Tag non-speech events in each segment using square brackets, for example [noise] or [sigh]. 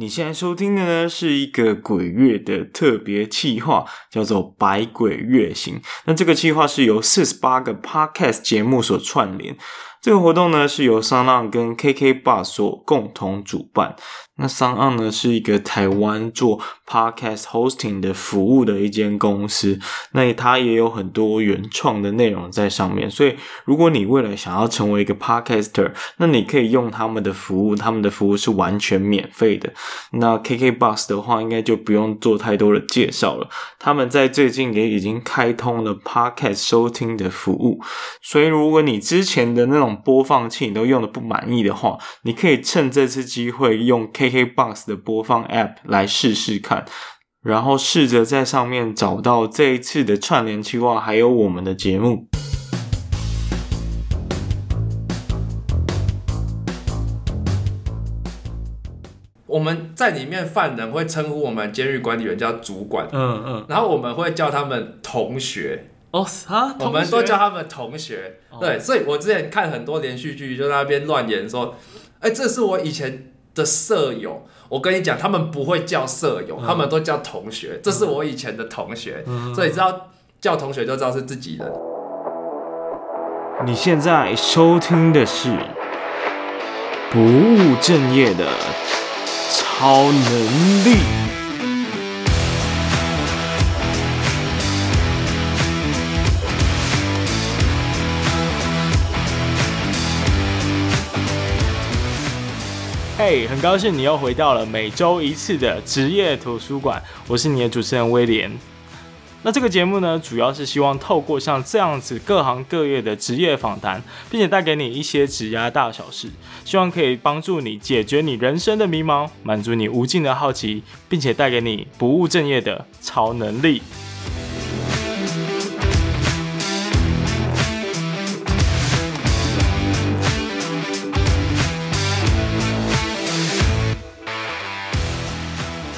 你现在收听的呢，是一个鬼月的特别企划，叫做《百鬼月行》。那这个计划是由四十八个 Podcast 节目所串联。这个活动呢，是由商浪跟 KK Bus 所共同主办。那商浪呢，是一个台湾做 Podcast Hosting 的服务的一间公司，那它也有很多原创的内容在上面。所以，如果你未来想要成为一个 Podcaster，那你可以用他们的服务，他们的服务是完全免费的。那 KK Bus 的话，应该就不用做太多的介绍了。他们在最近也已经开通了 Podcast 收听的服务，所以如果你之前的那种播放器你都用的不满意的话，你可以趁这次机会用 KKBOX 的播放 App 来试试看，然后试着在上面找到这一次的串联计划，还有我们的节目。我们在里面犯人会称呼我们监狱管理员叫主管，嗯嗯，然后我们会叫他们同学。哦啊，我们都叫他们同学，哦、对，所以我之前看很多连续剧，就在那边乱演说，哎、欸，这是我以前的舍友。我跟你讲，他们不会叫舍友，嗯、他们都叫同学。这是我以前的同学，嗯、所以知道叫同学就知道是自己人。你现在收听的是不务正业的超能力。嘿很高兴你又回到了每周一次的职业图书馆，我是你的主持人威廉。那这个节目呢，主要是希望透过像这样子各行各业的职业访谈，并且带给你一些职涯大小事，希望可以帮助你解决你人生的迷茫，满足你无尽的好奇，并且带给你不务正业的超能力。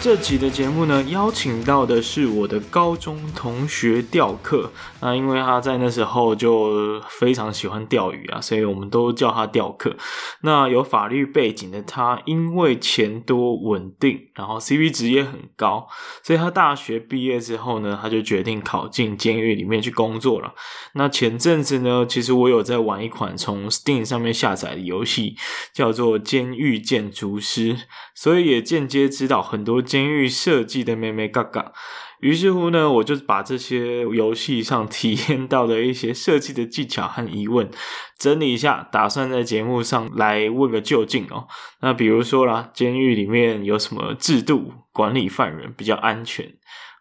这集的节目呢，邀请到的是我的高中同学钓客。那因为他在那时候就非常喜欢钓鱼啊，所以我们都叫他钓客。那有法律背景的他，因为钱多稳定，然后 CP 值也很高，所以他大学毕业之后呢，他就决定考进监狱里面去工作了。那前阵子呢，其实我有在玩一款从 Steam 上面下载的游戏，叫做《监狱建筑师》，所以也间接知道很多。监狱设计的妹妹嘎嘎，于是乎呢，我就把这些游戏上体验到的一些设计的技巧和疑问整理一下，打算在节目上来问个究竟哦。那比如说啦，监狱里面有什么制度管理犯人比较安全？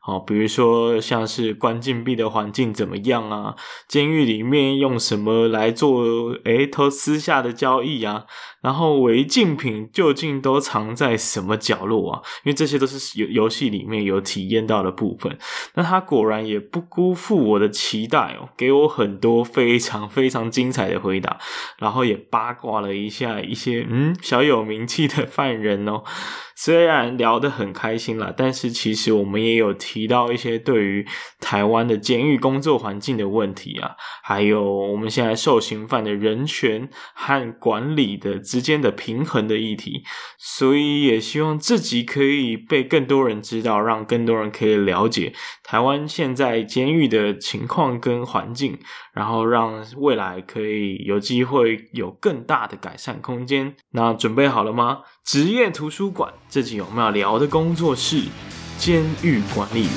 哦，比如说像是关禁闭的环境怎么样啊？监狱里面用什么来做？诶，偷私下的交易啊？然后违禁品究竟都藏在什么角落啊？因为这些都是游游戏里面有体验到的部分。那他果然也不辜负我的期待哦，给我很多非常非常精彩的回答，然后也八卦了一下一些嗯小有名气的犯人哦。虽然聊得很开心啦，但是其实我们也有提提到一些对于台湾的监狱工作环境的问题啊，还有我们现在受刑犯的人权和管理的之间的平衡的议题，所以也希望这集可以被更多人知道，让更多人可以了解台湾现在监狱的情况跟环境，然后让未来可以有机会有更大的改善空间。那准备好了吗？职业图书馆。这集我们要聊的工作是监狱管理员。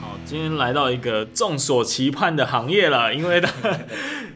好，今天来到一个众所期盼的行业了，因为呢。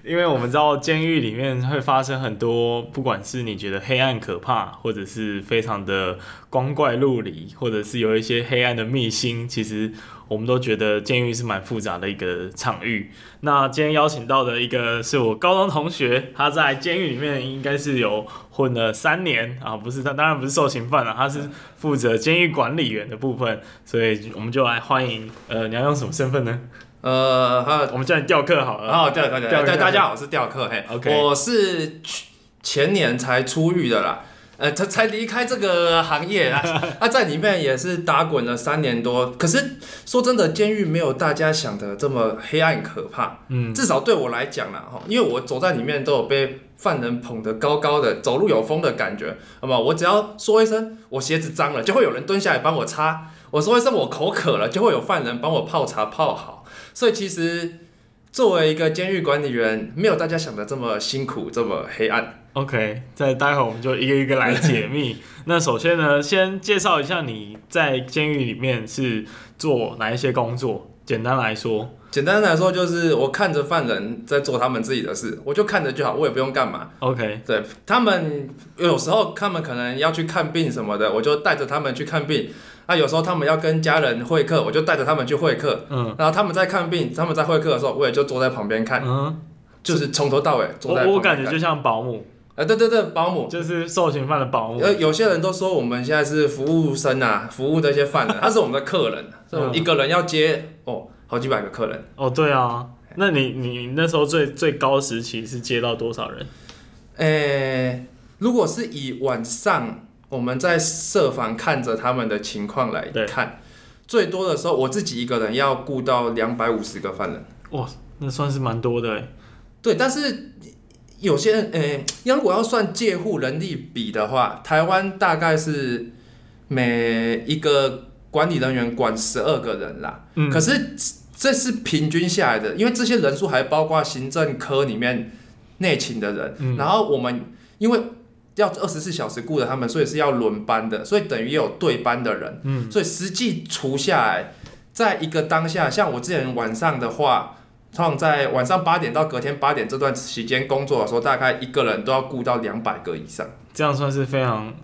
因为我们知道监狱里面会发生很多，不管是你觉得黑暗可怕，或者是非常的光怪陆离，或者是有一些黑暗的秘辛，其实我们都觉得监狱是蛮复杂的一个场域。那今天邀请到的一个是我高中同学，他在监狱里面应该是有混了三年啊，不是他当然不是受刑犯了，他是负责监狱管理员的部分，所以我们就来欢迎，呃，你要用什么身份呢？呃，我们叫你钓客好了。好，钓客，对，大家好，我是钓客，嘿，OK，我是前年才出狱的啦。呃，才才离开这个行业啊，他 [laughs] 在里面也是打滚了三年多。可是说真的，监狱没有大家想的这么黑暗可怕。嗯，至少对我来讲啦，哈，因为我走在里面都有被犯人捧得高高的，走路有风的感觉。那么我只要说一声我鞋子脏了，就会有人蹲下来帮我擦；我说一声我口渴了，就会有犯人帮我泡茶泡好。所以其实作为一个监狱管理员，没有大家想的这么辛苦，这么黑暗。OK，再待会儿我们就一个一个来解密。[laughs] 那首先呢，先介绍一下你在监狱里面是做哪一些工作？简单来说，简单来说就是我看着犯人在做他们自己的事，我就看着就好，我也不用干嘛。OK，对他们有时候他们可能要去看病什么的，我就带着他们去看病。那有时候他们要跟家人会客，我就带着他们去会客。嗯，然后他们在看病，他们在会客的时候，我也就坐在旁边看。嗯，就是从头到尾坐在。我我感觉就像保姆。啊，对对对，保姆就是受刑犯的保姆。呃，有些人都说我们现在是服务生啊，服务这些犯人，[laughs] 他是我们的客人，嗯、一个人要接哦好几百个客人。哦，对啊，那你你那时候最最高时期是接到多少人？诶、欸，如果是以晚上我们在设防看着他们的情况来看，最多的时候我自己一个人要顾到两百五十个犯人。哇，那算是蛮多的诶。对，但是。有些人，诶、欸，要如果要算借护人力比的话，台湾大概是每一个管理人员管十二个人啦。嗯。可是这是平均下来的，因为这些人数还包括行政科里面内勤的人。嗯。然后我们因为要二十四小时顾着他们，所以是要轮班的，所以等于也有对班的人。嗯。所以实际除下来，在一个当下，像我之前晚上的话。通常在晚上八点到隔天八点这段时间工作的时候，大概一个人都要顾到两百个以上，这样算是非常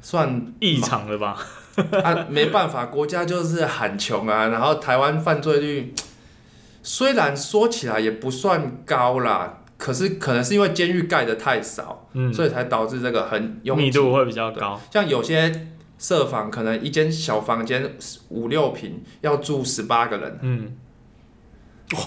算异常了吧？[laughs] 啊，没办法，国家就是很穷啊。然后台湾犯罪率 [tsk] 虽然说起来也不算高啦，可是可能是因为监狱盖得太少，嗯，所以才导致这个很密度会比较高。像有些舍房可能一间小房间五六平要住十八个人，嗯，哇。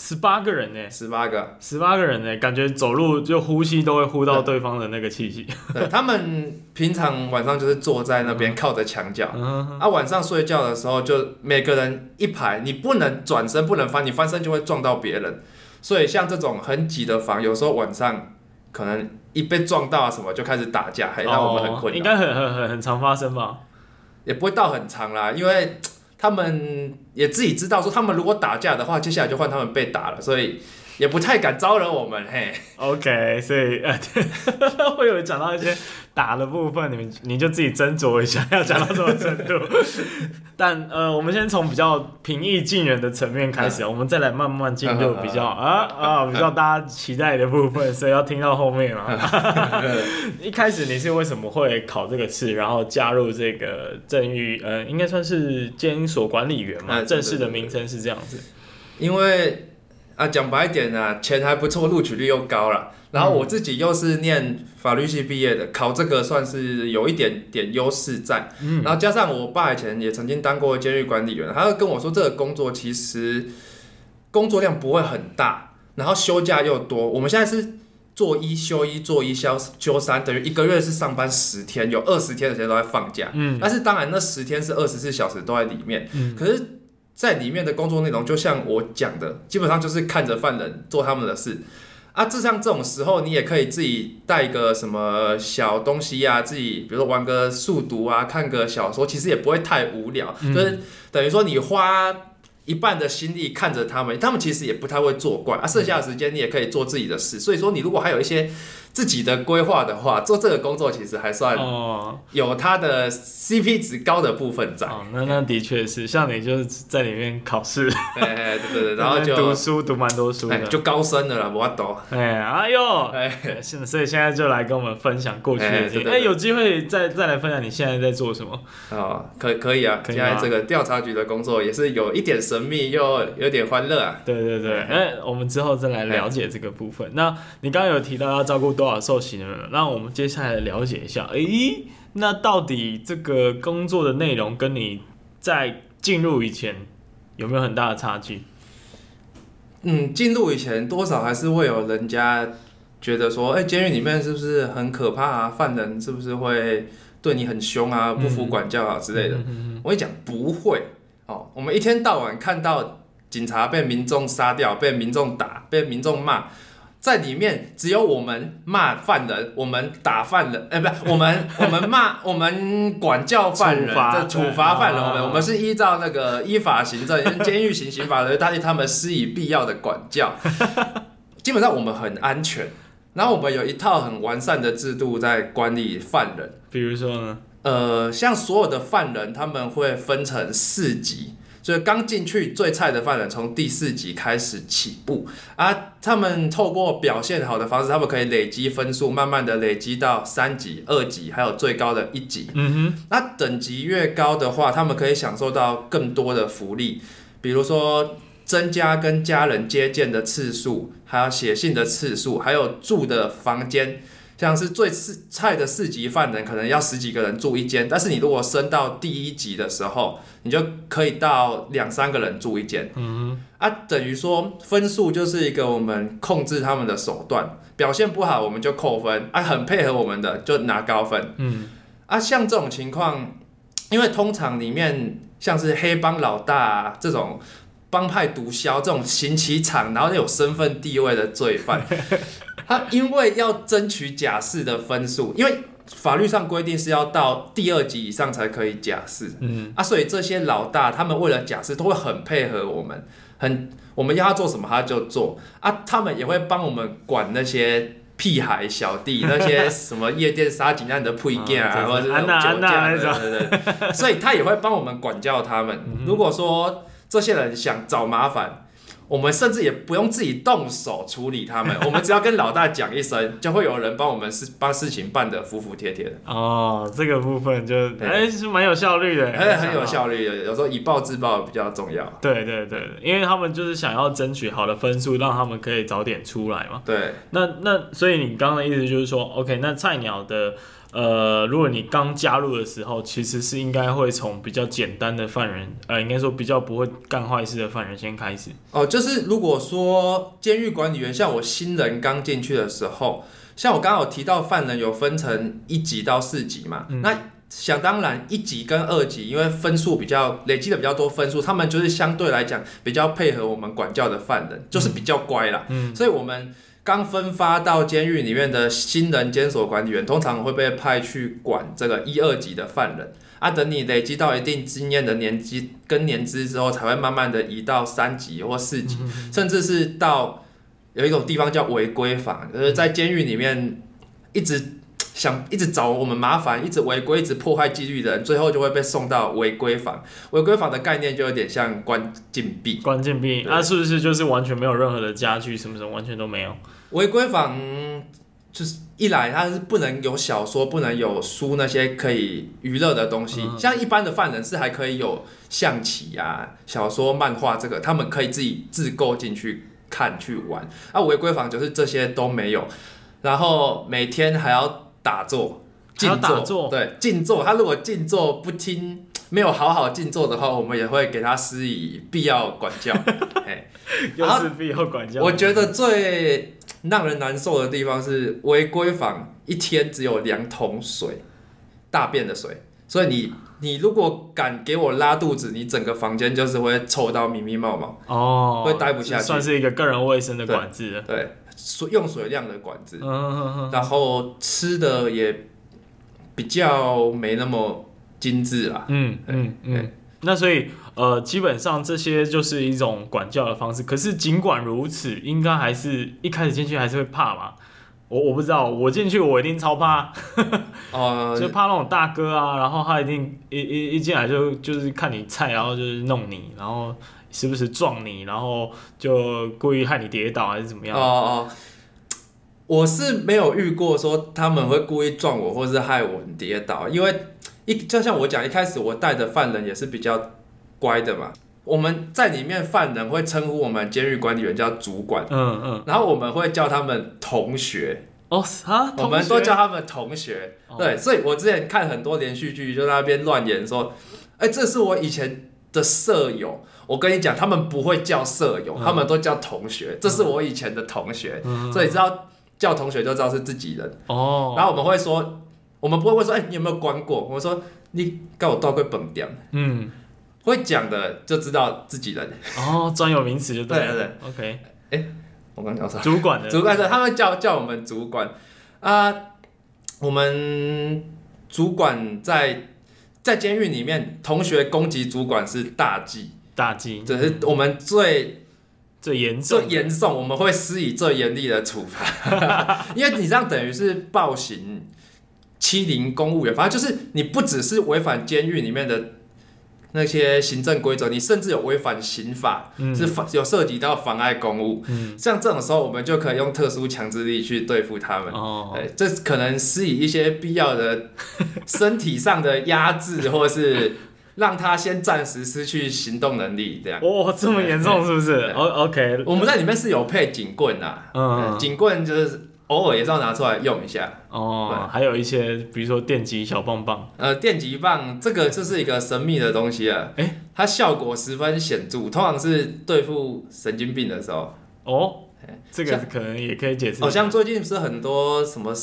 十八个人呢？十八个，十八个人呢？感觉走路就呼吸都会呼到对方的那个气息。对，他们平常晚上就是坐在那边靠着墙角，嗯、啊，晚上睡觉的时候就每个人一排，你不能转身，不能翻，你翻身就会撞到别人。所以像这种很挤的房，有时候晚上可能一被撞到啊什么，就开始打架，还让我们很困扰。应该很很很很常发生吧？也不会到很长啦，因为。他们也自己知道，说他们如果打架的话，接下来就换他们被打了，所以也不太敢招惹我们。嘿，OK，所以呃，[laughs] 会有讲到一些打的部分，你们你就自己斟酌一下，要讲到什么程度。[laughs] 但呃，我们先从比较平易近人的层面开始，我们再来慢慢进入比较啊啊比较大家期待的部分，所以要听到后面了。[laughs] 一开始你是为什么会考这个试，然后加入这个正狱？呃，应该算是监所管理员嘛？正式的名称是这样子。因为啊，讲白一点啊，钱还不错，录取率又高了。然后我自己又是念法律系毕业的，考这个算是有一点点优势在。嗯，然后加上我爸以前也曾经当过监狱管理员，他就跟我说，这个工作其实工作量不会很大，然后休假又多。我们现在是做一休一，做一休休三，等于一个月是上班十天，有二十天的时间都在放假。嗯，但是当然那十天是二十四小时都在里面。嗯，可是，在里面的工作内容，就像我讲的，基本上就是看着犯人做他们的事。啊，就像这种时候，你也可以自己带一个什么小东西呀、啊，自己比如说玩个数读啊，看个小说，其实也不会太无聊。嗯、就是等于说你花一半的心力看着他们，他们其实也不太会作怪啊。剩下的时间你也可以做自己的事。所以说，你如果还有一些。自己的规划的话，做这个工作其实还算有它的 CP 值高的部分在。哦，那那的确是，像你就是在里面考试，[laughs] 哎，对对对，[laughs] 然后就读书读蛮多书的，就高深的了，我懂。哎，哎呦，哎，现所以现在就来跟我们分享过去的经历。哎，有机会再再来分享你现在在做什么？哦，可可以啊，现在这个调查局的工作也是有一点神秘又有点欢乐啊。对对对，哎，我们之后再来了解这个部分。那你刚刚有提到要照顾多少受刑人？那我们接下来了解一下，诶，那到底这个工作的内容跟你在进入以前有没有很大的差距？嗯，进入以前多少还是会有人家觉得说，哎、欸，监狱里面是不是很可怕啊？犯人是不是会对你很凶啊？不服管教啊之类的？嗯嗯嗯嗯、我跟你讲，不会哦。我们一天到晚看到警察被民众杀掉，被民众打，被民众骂。在里面只有我们骂犯人，我们打犯人，[laughs] 哎、欸，不是我们，我们骂，我们管教犯人，的处罚犯人，我们我们是依照那个依法行政，监狱行刑法的，他对他们施以必要的管教。[laughs] 基本上我们很安全，然后我们有一套很完善的制度在管理犯人。比如说呢？呃，像所有的犯人，他们会分成四级。所以刚进去最菜的犯人，从第四级开始起步啊。他们透过表现好的方式，他们可以累积分数，慢慢的累积到三级、二级，还有最高的一级。嗯哼。那等级越高的话，他们可以享受到更多的福利，比如说增加跟家人接见的次数，还有写信的次数，还有住的房间。像是最次菜的四级犯人，可能要十几个人住一间，但是你如果升到第一级的时候，你就可以到两三个人住一间。嗯，啊，等于说分数就是一个我们控制他们的手段，表现不好我们就扣分，啊，很配合我们的就拿高分。嗯，啊，像这种情况，因为通常里面像是黑帮老大啊，这种帮派毒枭这种刑期场，然后有身份地位的罪犯。他因为要争取假释的分数，因为法律上规定是要到第二级以上才可以假释，嗯。啊，所以这些老大他们为了假释都会很配合我们，很我们要他做什么他就做。啊，他们也会帮我们管那些屁孩小弟，那些什么夜店杀警案的配件 [laughs] 啊，或者是酒驾那种，对对对，所以他也会帮我们管教他们。如果说这些人想找麻烦。我们甚至也不用自己动手处理他们，[laughs] 我们只要跟老大讲一声，就会有人帮我们事把事情办得服服帖帖的。哦，这个部分就哎、欸、是蛮有效率的，很很有效率的。有时候以暴制暴比较重要。对对对，因为他们就是想要争取好的分数，让他们可以早点出来嘛。对，那那所以你刚刚的意思就是说，OK，那菜鸟的。呃，如果你刚加入的时候，其实是应该会从比较简单的犯人，呃，应该说比较不会干坏事的犯人先开始。哦，就是如果说监狱管理员像我新人刚进去的时候，像我刚刚有提到犯人有分成一级到四级嘛，嗯、那想当然一级跟二级，因为分数比较累积的比较多分数，他们就是相对来讲比较配合我们管教的犯人，就是比较乖啦。嗯，所以我们。刚分发到监狱里面的新人监所管理员，通常会被派去管这个一二级的犯人啊。等你累积到一定经验的年纪跟年资之后，才会慢慢的移到三级或四级，甚至是到有一种地方叫违规房，就是在监狱里面一直想一直找我们麻烦，一直违规，一直破坏纪律的人，最后就会被送到违规房。违规房的概念就有点像关禁闭，关禁闭，那是不是就是完全没有任何的家具，什么什么完全都没有？违规房就是一来，它是不能有小说，不能有书那些可以娱乐的东西。嗯、像一般的犯人是还可以有象棋啊、小说、漫画，这个他们可以自己自购进去看去玩。啊，违规房就是这些都没有，然后每天还要打坐、静坐，坐对，静坐。他如果静坐不听，没有好好静坐的话，我们也会给他施以必要管教。[laughs] 嘿，又是必要管教。我觉得最。让人难受的地方是违规房一天只有两桶水，大便的水，所以你你如果敢给我拉肚子，你整个房间就是会臭到密密麻麻哦，会待不下去，算是一个个人卫生的管制。对，水用水量的管子，然后吃的也比较没那么精致啦。嗯嗯嗯。那所以，呃，基本上这些就是一种管教的方式。可是尽管如此，应该还是一开始进去还是会怕嘛。我我不知道，我进去我一定超怕，[laughs] [laughs] 就怕那种大哥啊，然后他一定一一一进来就就是看你菜，然后就是弄你，然后时不时撞你，然后就故意害你跌倒还是怎么样？哦哦，我是没有遇过说他们会故意撞我或是害我跌倒，因为。一就像我讲，一开始我带的犯人也是比较乖的嘛。我们在里面，犯人会称呼我们监狱管理员叫主管，嗯嗯，然后我们会叫他们同学哦啊，我们都叫他们同学，对，所以我之前看很多连续剧，就在那边乱演说，哎，这是我以前的舍友。我跟你讲，他们不会叫舍友，他们都叫同学，这是我以前的同学，所以知道。叫同学就知道是自己人。哦。然后我们会说，我们不会问说，哎、欸，你有没有关过？我们说你跟我到过本店。嗯。会讲的就知道自己人。哦，专有名词就对了。对对对。OK。哎、欸，我刚讲啥？主管的。主管的，他们叫叫我们主管啊。我们主管在在监狱里面，同学攻击主管是大忌。大忌。这是我们最。最严重，最严重，我们会施以最严厉的处罚，[laughs] 因为你这样等于是暴行欺凌公务员，反正就是你不只是违反监狱里面的那些行政规则，你甚至有违反刑法，嗯、是妨有涉及到妨碍公务。嗯、像这种时候，我们就可以用特殊强制力去对付他们。哦，这可能施以一些必要的身体上的压制，或是。[laughs] 让他先暂时失去行动能力，这样。哦，这么严重是不是？哦，OK。我们在里面是有配警棍啊，嗯，警棍就是偶尔也是要拿出来用一下。哦，还有一些，比如说电击小棒棒。呃，电击棒这个就是一个神秘的东西啊，诶，它效果十分显著，通常是对付神经病的时候。哦。这个可能也可以解释。好像最近不是很多什么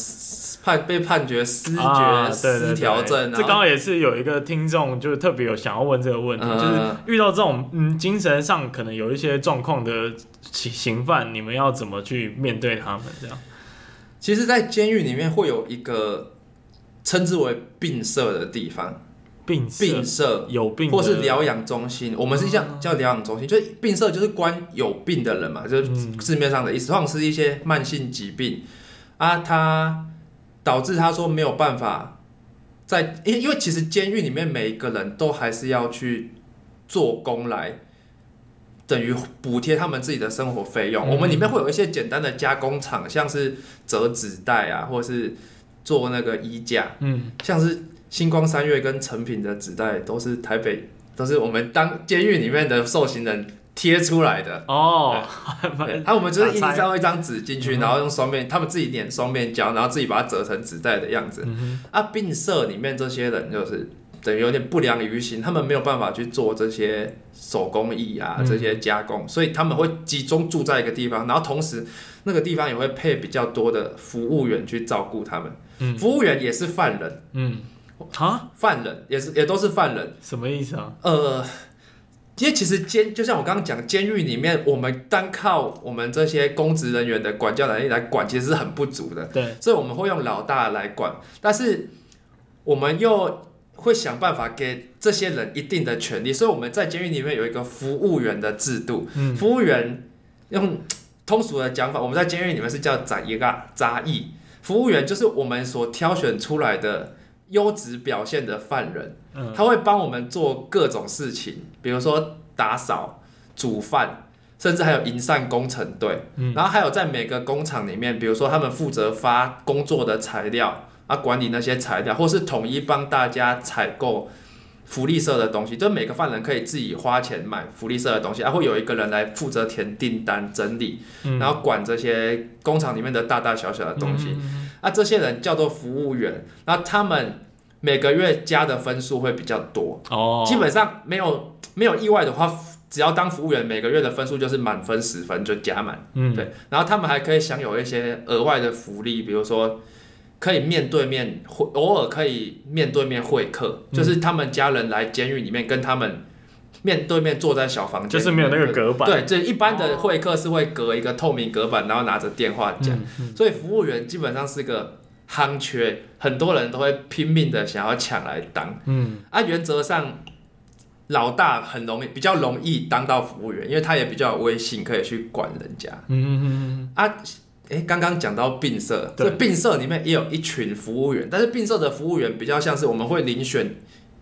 判被判决失觉失调症，这刚好也是有一个听众就是特别有想要问这个问题，就是遇到这种嗯精神上可能有一些状况的刑刑犯，你们要怎么去面对他们？这样，其实，在监狱里面会有一个称之为病舍的地方。病病舍有病，或是疗养中心，我们是叫叫疗养中心，就是病舍就是关有病的人嘛，就是字面上的意思，通常是一些慢性疾病。啊，他导致他说没有办法在，因因为其实监狱里面每一个人都还是要去做工来，等于补贴他们自己的生活费用。我们里面会有一些简单的加工厂，像是折纸袋啊，或是做那个衣架，嗯，像是。星光三月跟成品的纸袋都是台北，都是我们当监狱里面的受刑人贴出来的哦。[laughs] 对，啊，我们就是印上一张纸进去，然后用双面，他们自己点双面胶，然后自己把它折成纸袋的样子。嗯、啊，病社里面这些人就是等于有点不良于行，他们没有办法去做这些手工艺啊，这些加工，嗯、所以他们会集中住在一个地方，然后同时那个地方也会配比较多的服务员去照顾他们。嗯、服务员也是犯人。嗯。啊，犯人也是，也都是犯人，什么意思啊？呃，因为其实监，就像我刚刚讲，监狱里面我们单靠我们这些公职人员的管教能力来管，其实是很不足的。对，所以我们会用老大来管，但是我们又会想办法给这些人一定的权利，所以我们在监狱里面有一个服务员的制度。嗯，服务员用通俗的讲法，我们在监狱里面是叫杂役啊，杂役。服务员就是我们所挑选出来的。优质表现的犯人，他会帮我们做各种事情，比如说打扫、煮饭，甚至还有营缮工程队。然后还有在每个工厂里面，比如说他们负责发工作的材料啊，管理那些材料，或是统一帮大家采购福利社的东西。就每个犯人可以自己花钱买福利社的东西，啊会有一个人来负责填订单、整理，然后管这些工厂里面的大大小小的东西。那、啊、这些人叫做服务员，那他们每个月加的分数会比较多哦。基本上没有没有意外的话，只要当服务员，每个月的分数就是满分十分就加满。嗯，对。然后他们还可以享有一些额外的福利，比如说可以面对面会，偶尔可以面对面会客，嗯、就是他们家人来监狱里面跟他们。面对面坐在小房间，就是没有那个隔板。对，这一般的会客是会隔一个透明隔板，然后拿着电话讲。嗯嗯、所以服务员基本上是个夯缺，很多人都会拼命的想要抢来当。嗯，啊，原则上老大很容易，比较容易当到服务员，因为他也比较有威信，可以去管人家。嗯嗯嗯啊，哎，刚刚讲到病社，对，病社里面也有一群服务员，但是病社的服务员比较像是我们会遴选，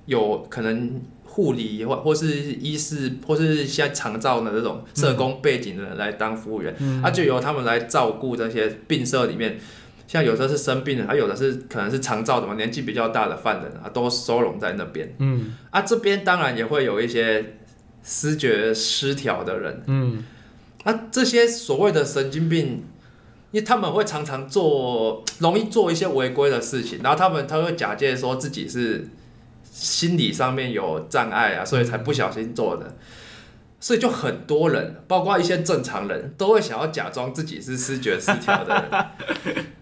有可能。护理或或是医师或是现在长照的这种社工背景的人来当服务员，嗯、啊，就由他们来照顾这些病社里面，像有的是生病的，还有的是可能是长照的嘛，年纪比较大的犯人啊，都收容在那边。嗯，啊，这边当然也会有一些思觉失调的人。嗯，啊，这些所谓的神经病，因为他们会常常做，容易做一些违规的事情，然后他们他会假借说自己是。心理上面有障碍啊，所以才不小心做的。所以就很多人，包括一些正常人都会想要假装自己是视觉失调的人。[laughs]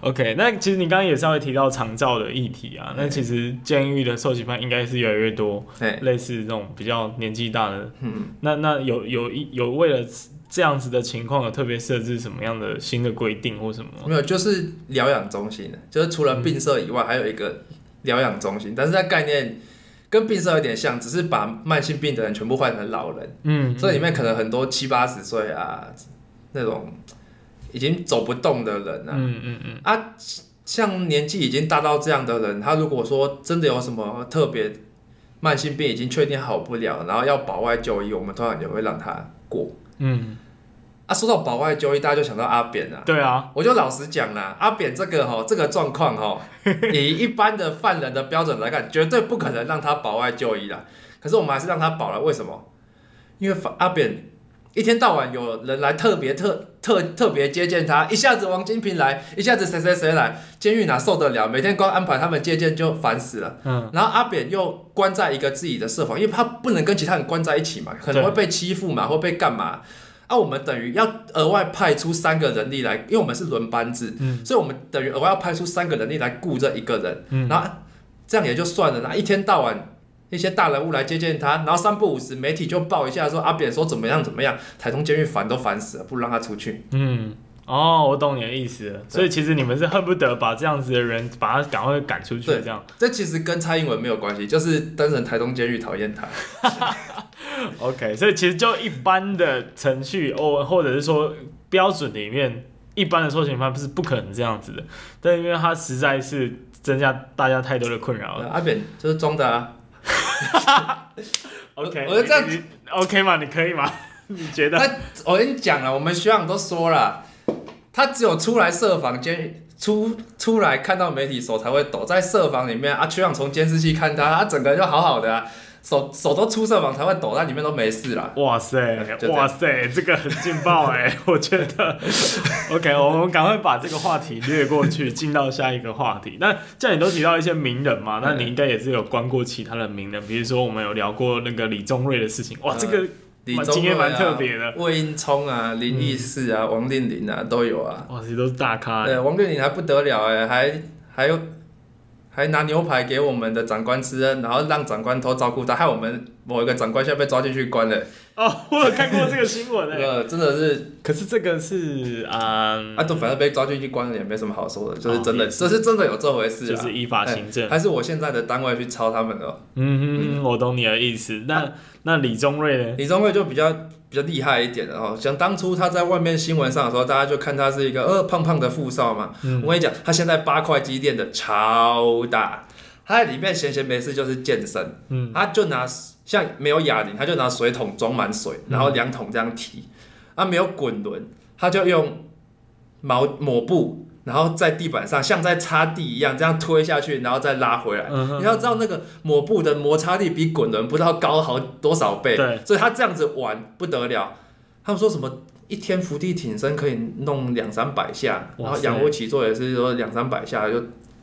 OK，那其实你刚刚也稍微提到长照的议题啊，那其实监狱的受刑犯应该是越来越多，类似这种比较年纪大的，嗯，那那有有一有为了这样子的情况，有特别设置什么样的新的规定或什么？没有，就是疗养中心，就是除了病舍以外，还有一个疗养中心，但是它概念。跟病舍有点像，只是把慢性病的人全部换成老人。嗯，所以里面可能很多七八十岁啊，那种已经走不动的人啊。嗯嗯嗯。啊，像年纪已经大到这样的人，他如果说真的有什么特别慢性病，已经确定好不了，然后要保外就医，我们通常也会让他过。嗯。啊，说到保外就医，大家就想到阿扁啊。对啊，我就老实讲啦，阿扁这个吼，这个状况吼，[laughs] 以一般的犯人的标准来看，绝对不可能让他保外就医啦。可是我们还是让他保了，为什么？因为阿扁一天到晚有人来特别特特特别接见他，一下子王金平来，一下子谁谁谁来，监狱哪受得了？每天光安排他们接见就烦死了。嗯。然后阿扁又关在一个自己的社房，因为他不能跟其他人关在一起嘛，可能会被欺负嘛，会被干嘛？啊，我们等于要额外派出三个人力来，因为我们是轮班制，嗯、所以我们等于额外要派出三个人力来顾这一个人，嗯、然后这样也就算了，那一天到晚一些大人物来接见他，然后三不五时媒体就报一下说阿扁说怎么样怎么样，台中监狱烦都烦死了，不让他出去。嗯，哦，我懂你的意思了，所以其实你们是恨不得把这样子的人把他赶快赶出去，这样。这其实跟蔡英文没有关系，就是单纯台中监狱讨厌他。[laughs] OK，所以其实就一般的程序，哦，或者是说标准里面，一般的受刑犯不是不可能这样子的，但因为他实在是增加大家太多的困扰了。阿扁就是装的啊。[laughs] OK，我觉得这样 OK 吗？你可以吗？[laughs] 你觉得？我跟你讲了，我们学长都说了，他只有出来设防监出出来看到媒体手才会抖，在设防里面啊，学长从监视器看他，他整个人就好好的啊。手手都出色嘛，才会抖，在里面都没事啦。哇塞，哇塞，这个很劲爆哎，[laughs] 我觉得。OK，我们赶快把这个话题略过去，进到下一个话题。那既然你都提到一些名人嘛，那你应该也是有关过其他的名人，比如说我们有聊过那个李宗瑞的事情。哇，这个蛮经验蛮特别的。魏应聪啊，林义士啊，王令麟啊，都有啊。哇，这些都是大咖。对，王令麟还不得了哎，还还有。还拿牛排给我们的长官吃，然后让长官偷照顾他，害我们某一个长官现在被抓进去关了。哦，我有看过这个新闻诶。呃，真的是，可是这个是啊，啊，都反正被抓进去关了，也没什么好说的，就是真的，这是真的有这回事，就是依法行政，还是我现在的单位去抄他们的。嗯嗯，我懂你的意思。那那李宗瑞呢？李宗瑞就比较。比较厉害一点的哦，像当初他在外面新闻上的时候，大家就看他是一个呃胖胖的富少嘛。嗯、我跟你讲，他现在八块肌练的超大，他在里面闲闲没事就是健身。嗯、他就拿像没有哑铃，他就拿水桶装满水，然后两桶这样提。嗯、啊，没有滚轮，他就用毛抹布。然后在地板上像在擦地一样，这样推下去，然后再拉回来。嗯、你要知道那个抹布的摩擦力比滚轮不知道高好多少倍，对所以他这样子玩不得了。他们说什么一天伏地挺身可以弄两三百下，然后仰卧起坐也是说两三百下，就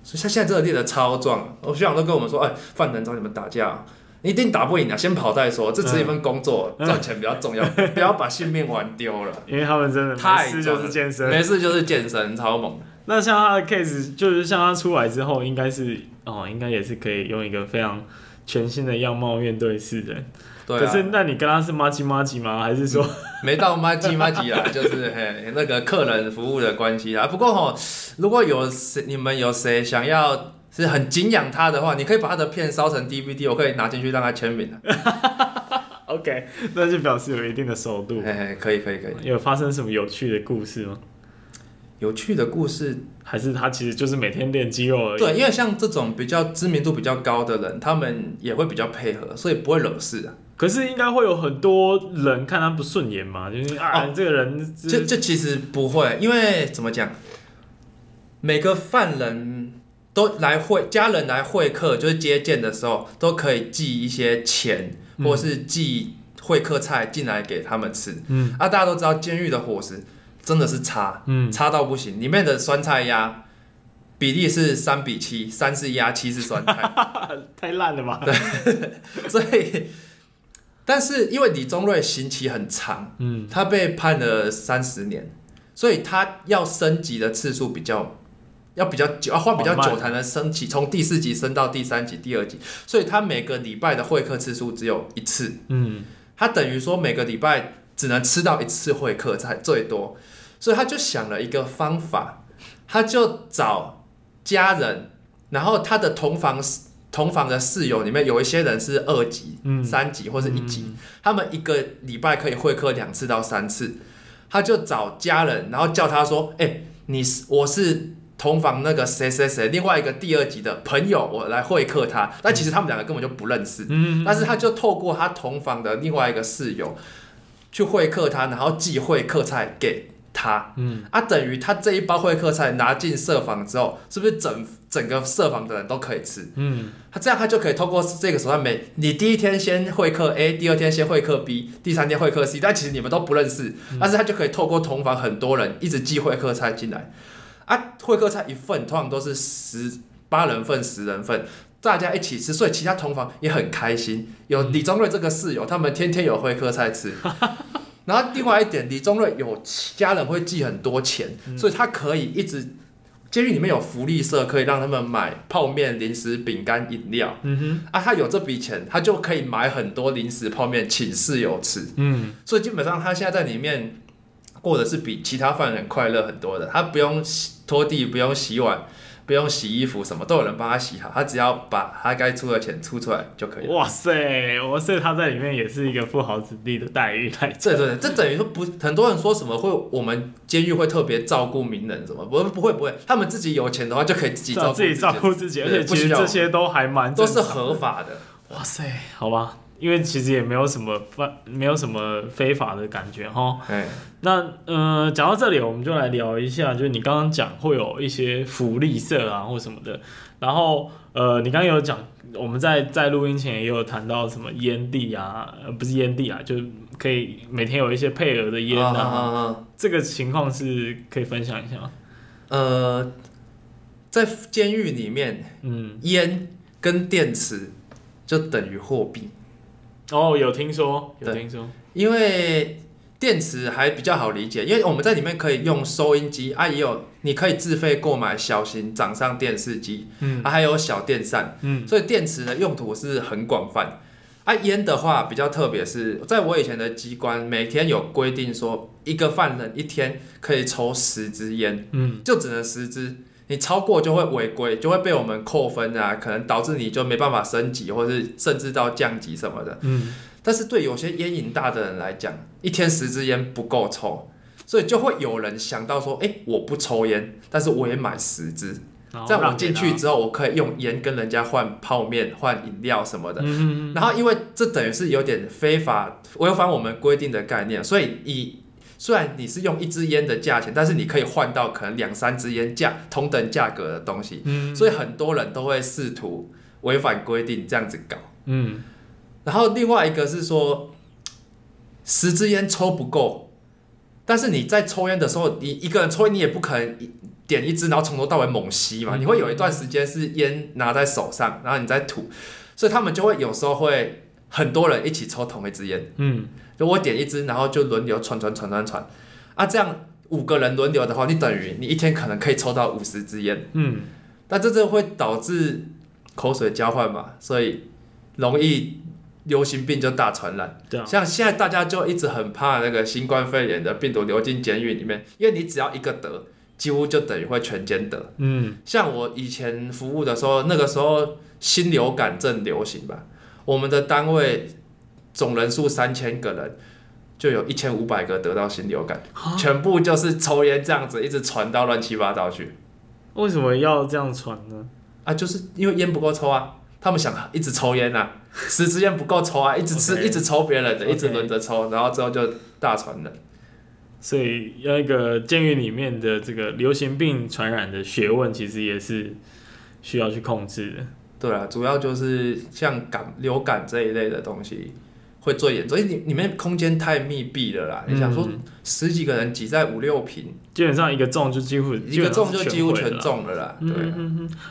所以他现在真的练得超壮。我学长都跟我们说，哎，犯人找你们打架。你一定打不赢啊！先跑再说，这只是一份工作，赚、嗯、钱比较重要，[laughs] 不要把性命玩丢了。因为他们真的没事就是健身，没事就是健身，超猛。那像他的 case，就是像他出来之后，应该是哦，应该也是可以用一个非常全新的样貌面对世人。对、啊。可是，那你跟他是麻吉麻吉吗？还是说、嗯、没到麻吉麻吉啊？[laughs] 就是嘿，那个客人服务的关系啊。不过吼，如果有谁，你们有谁想要？是很敬仰他的话，你可以把他的片烧成 DVD，我可以拿进去让他签名的。OK，那就表示有一定的熟度。哎，可以可以可以。有发生什么有趣的故事吗？有趣的故事，还是他其实就是每天练肌肉而已。对，因为像这种比较知名度比较高的人，他们也会比较配合，所以不会惹事啊。可是应该会有很多人看他不顺眼嘛，就是啊，哦、这个人这这其实不会，因为怎么讲，每个犯人。都来会家人来会客，就是接见的时候，都可以寄一些钱，嗯、或是寄会客菜进来给他们吃。嗯，啊，大家都知道监狱的伙食真的是差，嗯，差到不行。里面的酸菜鸭比例是三比七，三是鸭，七是酸菜，[laughs] 太烂了吧？对，[laughs] 所以但是因为李宗瑞刑期很长，嗯，他被判了三十年，所以他要升级的次数比较要比较久，要花比较久才能升级，从第四级升到第三级、第二级，所以他每个礼拜的会客次数只有一次，嗯，他等于说每个礼拜只能吃到一次会客才最多，所以他就想了一个方法，他就找家人，然后他的同房。同房的室友里面有一些人是二级、嗯、三级或者一级，嗯、他们一个礼拜可以会客两次到三次，他就找家人，然后叫他说：“哎、欸，你是我是同房那个谁谁谁，另外一个第二级的朋友，我来会客他。”但其实他们两个根本就不认识，嗯、但是他就透过他同房的另外一个室友去会客他，然后寄会客菜给。他，嗯，啊，等于他这一包会客菜拿进社房之后，是不是整整个社房的人都可以吃？嗯，他这样他就可以透过这个手段，每你第一天先会客 A，第二天先会客 B，第三天会客 C，但其实你们都不认识，嗯、但是他就可以透过同房很多人一直寄会客菜进来，啊，会客菜一份通常都是十八人份、十人份，大家一起吃，所以其他同房也很开心。有李宗瑞这个室友，他们天天有会客菜吃。[laughs] 然后另外一点，李宗瑞有家人会寄很多钱，嗯、所以他可以一直监狱里面有福利社，可以让他们买泡面、零食、饼干、饮料。嗯哼，啊，他有这笔钱，他就可以买很多零食、泡面请室友吃。嗯，所以基本上他现在在里面过的是比其他犯人快乐很多的，他不用拖地，不用洗碗。不用洗衣服，什么都有人帮他洗好，他只要把他该出的钱出出来就可以了。哇塞，哇塞，他在里面也是一个富豪子弟的待遇。对对对，这等于说不，很多人说什么会我们监狱会特别照顾名人什么，不不会不会，他们自己有钱的话就可以自己照顾自己照顾自己，而且其实这些都还蛮都是合法的。哇塞，好吧。因为其实也没有什么犯，没有什么非法的感觉哈。嘿那呃，讲到这里，我们就来聊一下，就是你刚刚讲会有一些福利社啊或什么的。然后呃，你刚刚有讲，我们在在录音前也有谈到什么烟蒂啊，呃，不是烟蒂啊，就可以每天有一些配额的烟啊。啊啊啊这个情况是可以分享一下吗？呃，在监狱里面，嗯，烟跟电池就等于货币。哦，有听说，有听说，因为电池还比较好理解，因为我们在里面可以用收音机啊，也有你可以自费购买小型掌上电视机，嗯，啊，还有小电扇，嗯，所以电池的用途是很广泛。啊，烟的话比较特别，是在我以前的机关，每天有规定说，一个犯人一天可以抽十支烟，嗯，就只能十支。你超过就会违规，就会被我们扣分啊，可能导致你就没办法升级，或是甚至到降级什么的。嗯。但是对有些烟瘾大的人来讲，一天十支烟不够抽，所以就会有人想到说：“哎，我不抽烟，但是我也买十支，在我进去之后，我可以用烟跟人家换泡面、换饮料什么的。”嗯。然后因为这等于是有点非法违反我们规定的概念，所以以。虽然你是用一支烟的价钱，但是你可以换到可能两三支烟价同等价格的东西，嗯，所以很多人都会试图违反规定这样子搞，嗯。然后另外一个是说，十支烟抽不够，但是你在抽烟的时候，你一个人抽烟，你也不可能点一支，然后从头到尾猛吸嘛，你会有一段时间是烟拿在手上，然后你再吐，所以他们就会有时候会很多人一起抽同一支烟，嗯。就我点一支，然后就轮流传传传传传，啊，这样五个人轮流的话，你等于你一天可能可以抽到五十支烟，嗯，但这就会导致口水交换嘛，所以容易流行病就大传染。对啊，像现在大家就一直很怕那个新冠肺炎的病毒流进监狱里面，因为你只要一个得，几乎就等于会全监得。嗯，像我以前服务的时候，那个时候新流感正流行吧，我们的单位。总人数三千个人，就有一千五百个得到新流感，全部就是抽烟这样子一直传到乱七八糟去。为什么要这样传呢？啊，就是因为烟不够抽啊，他们想一直抽烟啊，[laughs] 十支烟不够抽啊，一直吃.一直抽别人的，一直轮着抽，然后之后就大传了。所以，要一个监狱里面的这个流行病传染的学问，其实也是需要去控制的。对啊，主要就是像感流感这一类的东西。会最严重，因为里里面空间太密闭了啦。嗯、你想说十几个人挤在五六平，基本上一个中就几乎一个重就几乎全中了啦。对、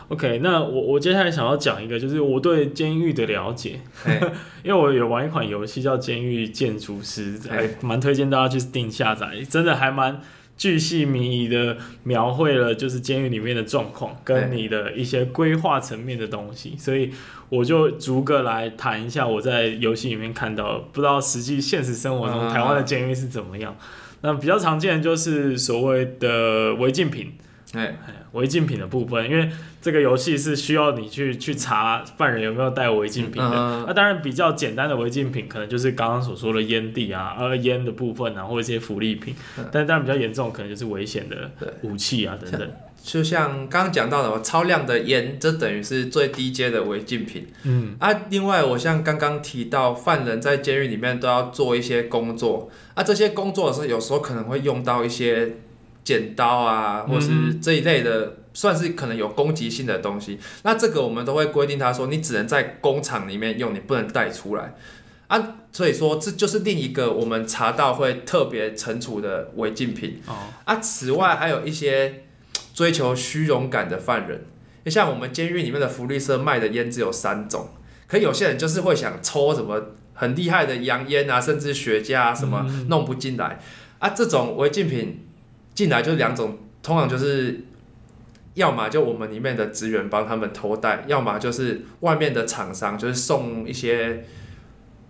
，OK，那我我接下来想要讲一个，就是我对监狱的了解，[laughs] 因为我有玩一款游戏叫《监狱建筑师》，还蛮推荐大家去 Steam 下载，真的还蛮。巨细靡遗的描绘了就是监狱里面的状况，跟你的一些规划层面的东西，所以我就逐个来谈一下我在游戏里面看到，不知道实际现实生活中台湾的监狱是怎么样。那比较常见的就是所谓的违禁品。哎，违禁品的部分，因为这个游戏是需要你去去查犯人有没有带违禁品的。嗯、那当然比较简单的违禁品，可能就是刚刚所说的烟蒂啊，呃，烟的部分啊，或者一些福利品。嗯、但当然比较严重，可能就是危险的武器啊等等。就像刚刚讲到的，超量的烟，这等于是最低阶的违禁品。嗯啊，另外我像刚刚提到，犯人在监狱里面都要做一些工作，啊，这些工作的时候，有时候可能会用到一些。剪刀啊，或是这一类的，算是可能有攻击性的东西。嗯、那这个我们都会规定他说，你只能在工厂里面用，你不能带出来啊。所以说，这就是另一个我们查到会特别惩处的违禁品。哦、啊，此外还有一些追求虚荣感的犯人，就像我们监狱里面的福利社卖的烟只有三种，可有些人就是会想抽什么很厉害的洋烟啊，甚至雪茄啊什么弄不进来、嗯、啊，这种违禁品。进来就两种，通常就是，要么就我们里面的职员帮他们偷带，要么就是外面的厂商，就是送一些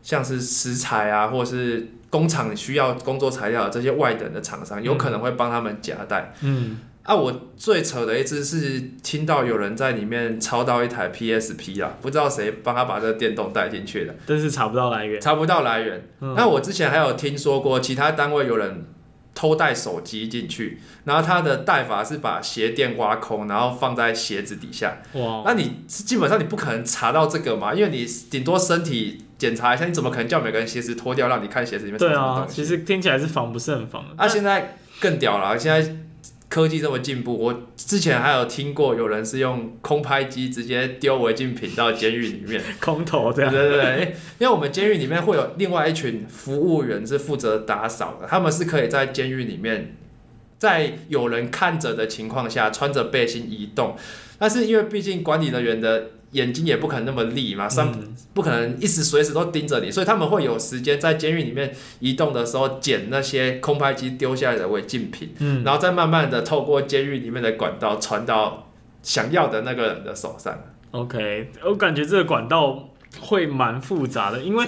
像是食材啊，或者是工厂需要工作材料的这些外等的厂商，有可能会帮他们夹带。嗯，啊，我最扯的一次是听到有人在里面抄到一台 PSP 啊，不知道谁帮他把这个电动带进去的，但是查不到来源，查不到来源。嗯，那我之前还有听说过其他单位有人。偷带手机进去，然后他的带法是把鞋垫挖空，然后放在鞋子底下。哇！那你基本上你不可能查到这个嘛，因为你顶多身体检查一下，你怎么可能叫每个人鞋子脱掉，让你看鞋子里面？对啊，其实听起来是防不胜防。啊，现在更屌了，现在。科技这么进步，我之前还有听过有人是用空拍机直接丢违禁品到监狱里面，[laughs] 空投这样。对对对，因为我们监狱里面会有另外一群服务员是负责打扫的，他们是可以在监狱里面，在有人看着的情况下穿着背心移动，但是因为毕竟管理人员的。眼睛也不可能那么利嘛，上不可能一直随时都盯着你，所以他们会有时间在监狱里面移动的时候捡那些空拍机丢下来的违禁品，嗯，然后再慢慢的透过监狱里面的管道传到想要的那个人的手上。OK，我感觉这个管道会蛮复杂的，因为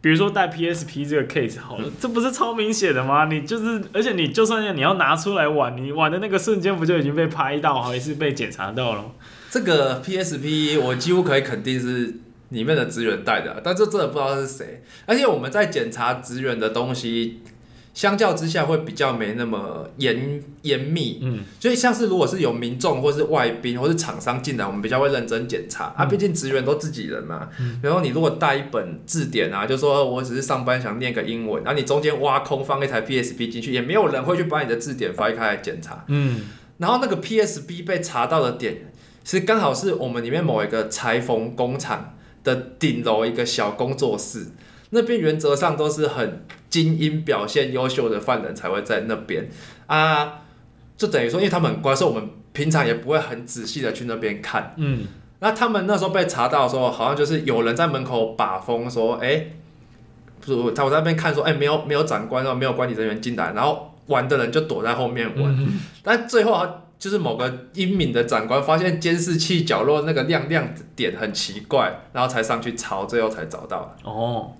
比如说带 PSP 这个 case 好了，嗯、这不是超明显的吗？你就是，而且你就算你要拿出来玩，你玩的那个瞬间不就已经被拍到，还是被检查到了？这个 PSP 我几乎可以肯定是里面的职员带的，但这真的不知道是谁。而且我们在检查职员的东西，相较之下会比较没那么严严密。嗯，所以像是如果是有民众或是外宾或是厂商进来，我们比较会认真检查。啊，毕竟职员都自己人嘛。嗯。然后你如果带一本字典啊，就说我只是上班想念个英文，然后你中间挖空放一台 PSP 进去，也没有人会去把你的字典翻开来检查。嗯。然后那个 PSP 被查到的点。其实刚好是我们里面某一个裁缝工厂的顶楼一个小工作室，那边原则上都是很精英表现优秀的犯人才会在那边啊，就等于说，因为他们很乖，所以我们平常也不会很仔细的去那边看。嗯，那他们那时候被查到的时候，好像就是有人在门口把风说，哎，不是他我在那边看说，哎，没有没有长官，没有管理人员进来，然后玩的人就躲在后面玩，嗯、但最后啊。就是某个英明的长官发现监视器角落那个亮亮点很奇怪，然后才上去抄，最后才找到。哦，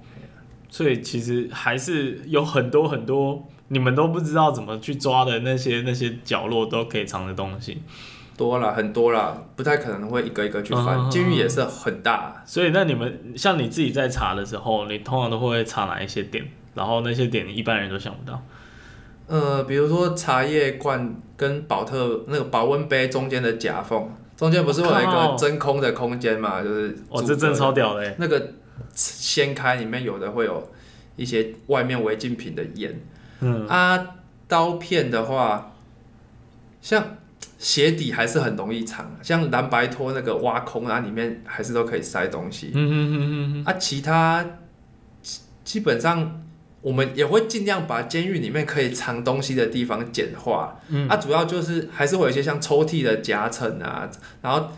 所以其实还是有很多很多你们都不知道怎么去抓的那些那些角落都可以藏的东西，多了很多了，不太可能会一个一个去翻。监狱也是很大，所以那你们像你自己在查的时候，你通常都会查哪一些点？然后那些点一般人都想不到。呃，比如说茶叶罐跟宝特那个保温杯中间的夹缝，中间不是会有一个真空的空间嘛？就是哦，这真超屌的。那个掀开里面有的会有一些外面违禁品的烟。嗯啊，刀片的话，像鞋底还是很容易藏，像蓝白拖那个挖空啊，里面还是都可以塞东西。嗯嗯嗯嗯啊，其他。基本上我们也会尽量把监狱里面可以藏东西的地方简化。嗯，啊，主要就是还是会有一些像抽屉的夹层啊，然后。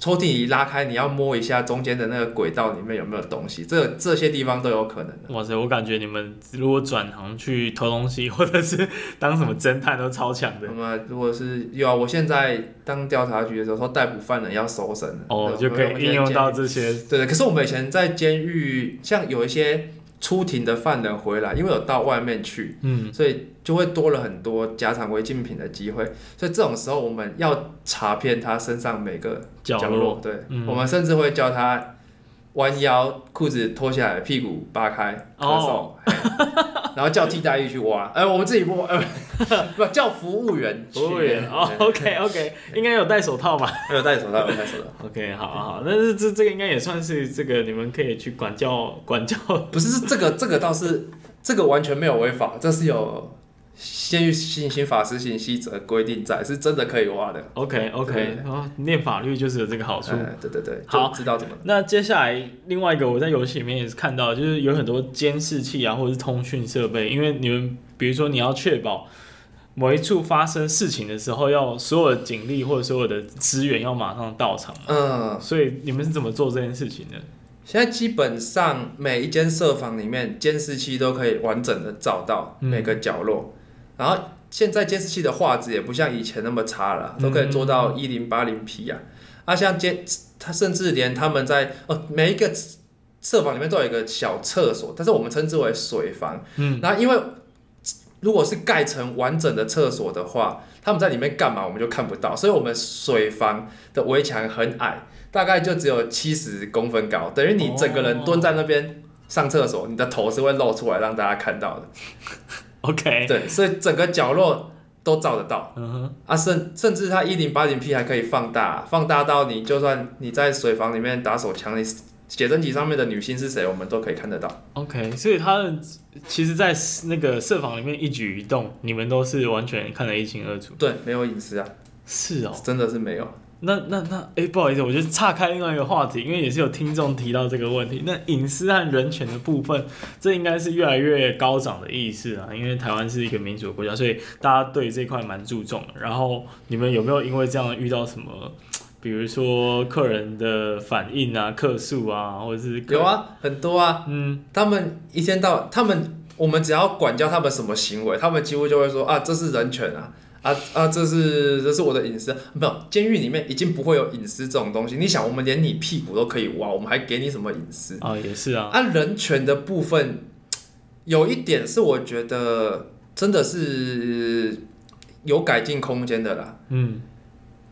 抽屉一拉开，你要摸一下中间的那个轨道里面有没有东西，这这些地方都有可能的。哇塞，我感觉你们如果转行去偷东西，或者是当什么侦探都超强的。那么、嗯、如果是有啊，我现在当调查局的时候，说逮捕犯人要搜身，哦，就可以应用到这些。对对，可是我们以前在监狱，像有一些。出庭的犯人回来，因为有到外面去，嗯，所以就会多了很多夹藏违禁品的机会。所以这种时候，我们要查遍他身上每个角落。角落对，嗯、我们甚至会叫他。弯腰，裤子脱下来，屁股扒开，咳嗽，oh. [laughs] 然后叫替代役去挖。哎、欸，我们自己不，呃，[laughs] 不叫服务员。服务员哦，OK OK，应该有戴手套吧？[laughs] 有戴手套，有戴手套。OK，好好，但是这这个应该也算是这个你们可以去管教管教。不是，是这个这个倒是这个完全没有违法，这是有。监狱行刑法施行细则规定在，是真的可以挖的。OK OK，哦，念法律就是有这个好处。嗯、对对对，好，知道怎么。那接下来另外一个，我在游戏里面也是看到，就是有很多监视器啊，或者是通讯设备，因为你们比如说你要确保某一处发生事情的时候，要所有的警力或者所有的资源要马上到场。嗯，所以你们是怎么做这件事情的？现在基本上每一间设房里面监视器都可以完整的找到每个角落。嗯然后现在监视器的画质也不像以前那么差了，都可以做到一零八零 P 啊。啊，像监，他甚至连他们在哦每一个舍房里面都有一个小厕所，但是我们称之为水房。嗯，然后因为如果是盖成完整的厕所的话，他们在里面干嘛我们就看不到，所以我们水房的围墙很矮，大概就只有七十公分高，等于你整个人蹲在那边上厕所，你的头是会露出来让大家看到的。OK，对，所以整个角落都照得到。嗯哼，啊，甚甚至它一零八零 P 还可以放大，放大到你就算你在水房里面打手枪，你写真集上面的女星是谁，我们都可以看得到。OK，所以他其实，在那个设房里面一举一动，你们都是完全看得一清二楚。对，没有隐私啊。是哦，真的是没有。那那那，哎、欸，不好意思，我就岔开另外一个话题，因为也是有听众提到这个问题。那隐私和人权的部分，这应该是越来越高涨的意识啊，因为台湾是一个民主的国家，所以大家对这块蛮注重的。然后你们有没有因为这样遇到什么，比如说客人的反应啊、客诉啊，或者是有啊，很多啊，嗯，他们一天到他们，我们只要管教他们什么行为，他们几乎就会说啊，这是人权啊。啊啊！这是这是我的隐私，没有，监狱里面已经不会有隐私这种东西。你想，我们连你屁股都可以挖，我们还给你什么隐私？啊、哦，也是啊。按、啊、人权的部分，有一点是我觉得真的是有改进空间的啦。嗯，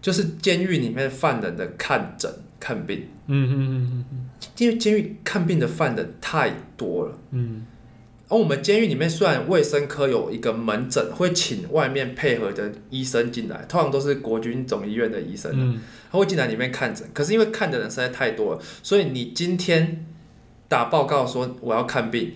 就是监狱里面犯人的看诊看病。嗯嗯嗯嗯，因为监狱看病的犯人太多了。嗯。而我们监狱里面虽然卫生科有一个门诊，会请外面配合的医生进来，通常都是国军总医院的医生，嗯，他会进来里面看诊。可是因为看的人实在太多了，所以你今天打报告说我要看病，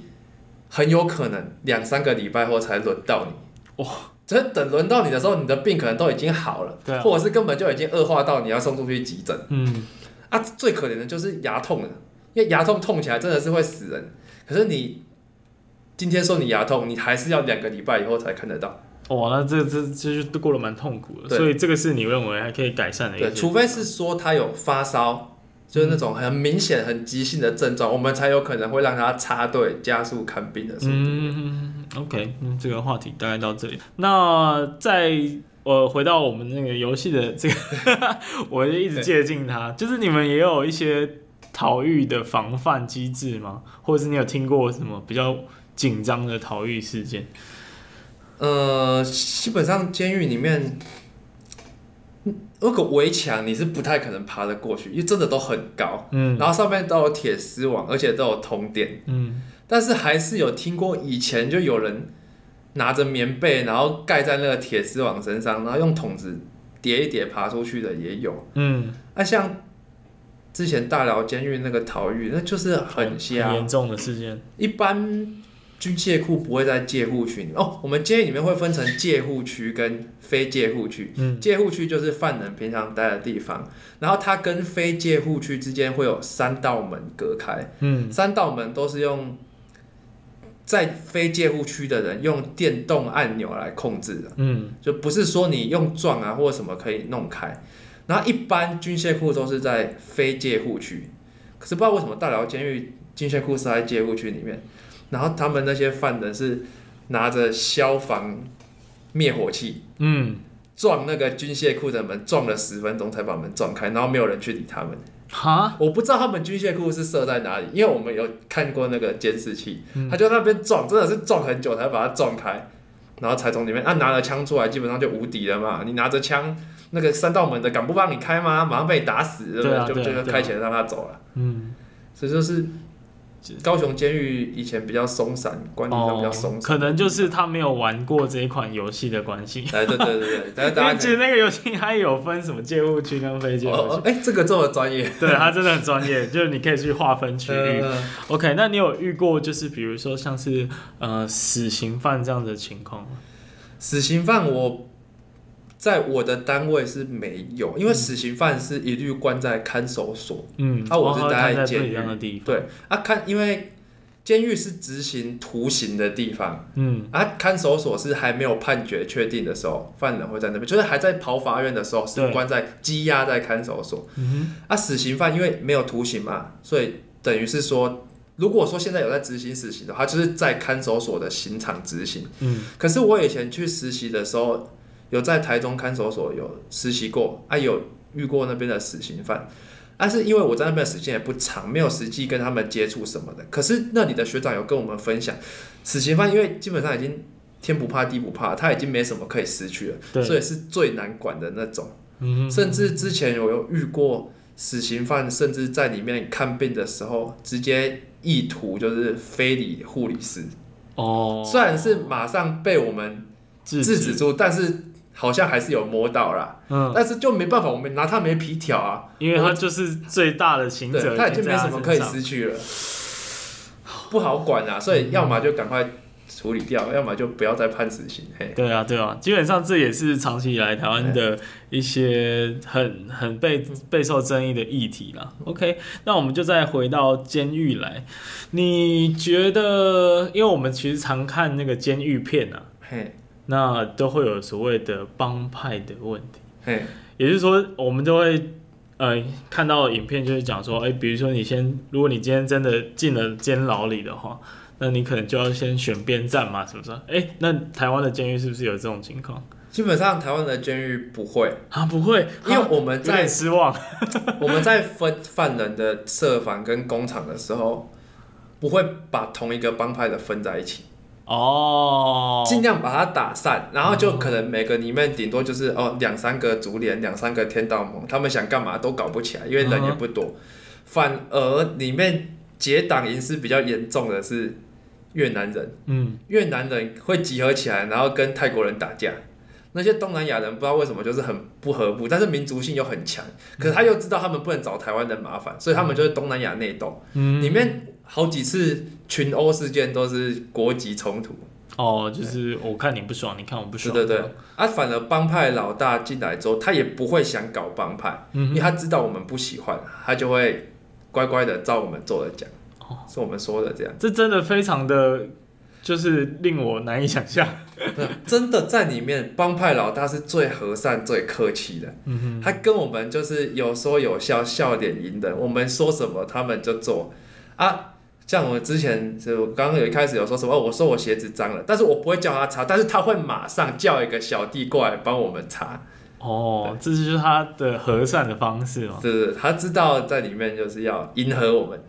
很有可能两三个礼拜后才轮到你。哇！只是等轮到你的时候，你的病可能都已经好了，对啊，或者是根本就已经恶化到你要送出去急诊。嗯，啊，最可怜的就是牙痛了，因为牙痛痛起来真的是会死人。可是你。今天说你牙痛，你还是要两个礼拜以后才看得到。哇，那这这这就过得蛮痛苦的。所以这个是你认为还可以改善的一个。对，除非是说他有发烧，就是那种很明显、很急性的症状，嗯、我们才有可能会让他插队加速看病的速度。嗯，OK，嗯，这个话题大概到这里。那在我回到我们那个游戏的这个，[laughs] 我就一直接近他，就是你们也有一些逃狱的防范机制吗？或者是你有听过什么比较？紧张的逃狱事件，呃，基本上监狱里面，如果围墙你是不太可能爬得过去，因为真的都很高，嗯，然后上面都有铁丝网，而且都有通电，嗯，但是还是有听过以前就有人拿着棉被，然后盖在那个铁丝网身上，然后用桶子叠一叠爬出去的也有，嗯，那、啊、像。之前大寮监狱那个逃狱，那就是很瞎，很严重的事件。一般军械库不会在戒护区里面哦。我们监狱里面会分成戒护区跟非戒护区。嗯，戒护区就是犯人平常待的地方，然后它跟非戒护区之间会有三道门隔开。嗯，三道门都是用在非戒护区的人用电动按钮来控制的，嗯，就不是说你用撞啊或者什么可以弄开。然后一般军械库都是在非戒护区，可是不知道为什么大寮监狱军械库是在戒护区里面，然后他们那些犯人是拿着消防灭火器，嗯，撞那个军械库的门，撞了十分钟才把门撞开，然后没有人去理他们。哈，我不知道他们军械库是设在哪里，因为我们有看过那个监视器，嗯、他就那边撞，真的是撞很久才把它撞开，然后才从里面，啊拿了枪出来，基本上就无敌了嘛。你拿着枪，那个三道门的敢不帮你开吗？马上被你打死，对不对？啊、就就开起来让他走了。嗯，所以就是。高雄监狱以前比较松散，管理上比较松散，哦，可能就是他没有玩过这一款游戏的关系。[laughs] 哎，对对对对，但是大家其实那个游戏还有分什么戒护区跟非戒护区。哎、哦欸，这个这么专业，对，他真的很专业，[laughs] 就是你可以去划分区域。嗯、OK，那你有遇过就是比如说像是呃死刑犯这样的情况吗？死刑犯我。在我的单位是没有，因为死刑犯是一律关在看守所。嗯，啊，我是待在监狱。对，啊，看，因为监狱是执行徒刑的地方。嗯，啊，看守所是还没有判决确定的时候，犯人会在那边，就是还在跑法院的时候是关在羁押在看守所。嗯，啊，死刑犯因为没有徒刑嘛，所以等于是说，如果说现在有在执行死刑的话，就是在看守所的刑场执行。嗯，可是我以前去实习的时候。有在台中看守所有实习过，啊，有遇过那边的死刑犯，但是因为我在那边的时间也不长，没有实际跟他们接触什么的。可是那里的学长有跟我们分享，死刑犯因为基本上已经天不怕地不怕，他已经没什么可以失去了，所以是最难管的那种。甚至之前有有遇过死刑犯，甚至在里面看病的时候，直接意图就是非礼护理师。哦，虽然是马上被我们制止住，但是。好像还是有摸到啦，嗯，但是就没办法，我们拿他没皮条啊，因为他就是最大的行者，他已经没什么可以失去了，不好管啊，所以要么就赶快处理掉，嗯、要么就不要再判死刑。嘿，对啊，对啊，基本上这也是长期以来台湾的一些很很被备受争议的议题啦。OK，那我们就再回到监狱来，你觉得，因为我们其实常看那个监狱片啊，嘿。那都会有所谓的帮派的问题，嘿，也就是说，我们都会呃看到影片，就是讲说，哎、欸，比如说你先，如果你今天真的进了监牢里的话，那你可能就要先选边站嘛，是不是？哎、欸，那台湾的监狱是不是有这种情况？基本上台湾的监狱不会啊，不会，因为我们在失望，我们在分 [laughs] 犯人的设防跟工厂的时候，不会把同一个帮派的分在一起。哦，尽量把它打散，然后就可能每个里面顶多就是哦两三个竹联，两三个天道盟，他们想干嘛都搞不起来，因为人也不多。反而里面结党营私比较严重的是越南人，嗯，越南人会集合起来，然后跟泰国人打架。那些东南亚人不知道为什么就是很不合不，但是民族性又很强，可是他又知道他们不能找台湾人麻烦，所以他们就是东南亚内斗，嗯，里面。好几次群殴事件都是国籍冲突哦，就是我看你不爽，你看我不爽，对对对。啊，反而帮派老大进来之后，他也不会想搞帮派，嗯、因为他知道我们不喜欢，他就会乖乖的照我们做的讲，哦，是我们说的这样。这真的非常的，就是令我难以想象。真的在里面，帮派老大是最和善、最客气的，嗯哼，他跟我们就是有说有笑，笑脸迎人，我们说什么他们就做啊。像我之前就刚刚有一开始有说什么，我说我鞋子脏了，但是我不会叫他擦，但是他会马上叫一个小弟过来帮我们擦。哦，这就是他的和善的方式嘛。对对，他知道在里面就是要迎合我们，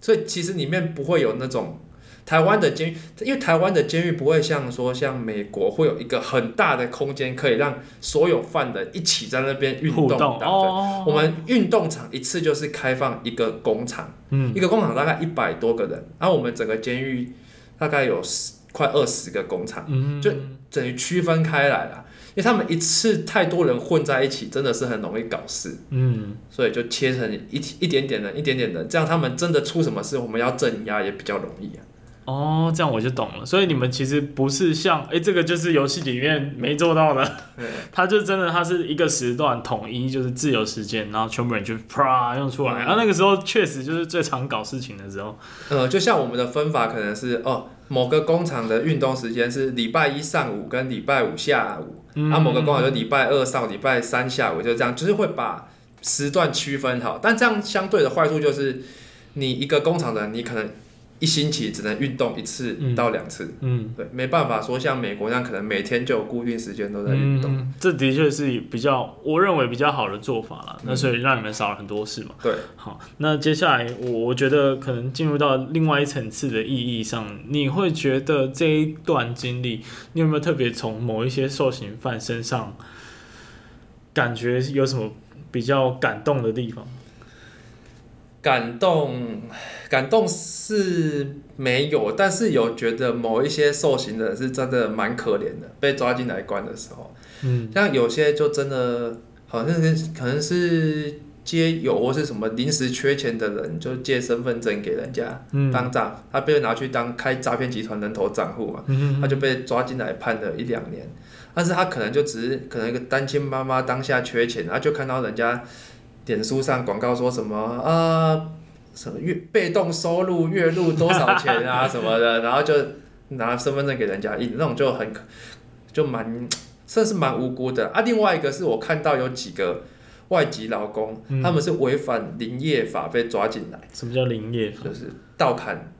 所以其实里面不会有那种。台湾的监狱，因为台湾的监狱不会像说像美国会有一个很大的空间，可以让所有犯人一起在那边运动。动哦、我们运动场一次就是开放一个工厂，嗯、一个工厂大概一百多个人，然后我们整个监狱大概有十快二十个工厂，嗯、就等于区分开来了。因为他们一次太多人混在一起，真的是很容易搞事。嗯，所以就切成一一点点人，一点点人，这样他们真的出什么事，我们要镇压也比较容易啊。哦，这样我就懂了。所以你们其实不是像，哎、欸，这个就是游戏里面没做到的。对，它就真的，它是一个时段统一，就是自由时间，然后全部人就啪用出来。然后、嗯啊、那个时候确实就是最常搞事情的时候。呃，就像我们的分法可能是，哦，某个工厂的运动时间是礼拜一上午跟礼拜五下午，嗯、啊，某个工厂就礼拜二上午、礼拜三下午，就这样，就是会把时段区分好。但这样相对的坏处就是，你一个工厂的，你可能。一星期只能运动一次到两次，嗯，对，没办法说像美国那样，可能每天就有固定时间都在运动。嗯，这的确是比较，我认为比较好的做法了。嗯，那所以让你们少了很多事嘛。对，好，那接下来我我觉得可能进入到另外一层次的意义上，你会觉得这一段经历，你有没有特别从某一些受刑犯身上感觉有什么比较感动的地方？感动，感动是没有，但是有觉得某一些受刑的人是真的蛮可怜的，被抓进来关的时候，嗯，像有些就真的好像是可能是街友或是什么临时缺钱的人，就借身份证给人家当账，嗯、他被拿去当开诈骗集团人头账户嘛，嗯、哼。他就被抓进来判了一两年，但是他可能就只是可能一个单亲妈妈当下缺钱，他就看到人家。点书上广告说什么啊？什么月被动收入月入多少钱啊？[laughs] 什么的，然后就拿身份证给人家印，那种就很就蛮算是蛮无辜的啊。另外一个是我看到有几个外籍劳工，嗯、他们是违反林业法被抓进来。什么叫林业法？就是盗砍，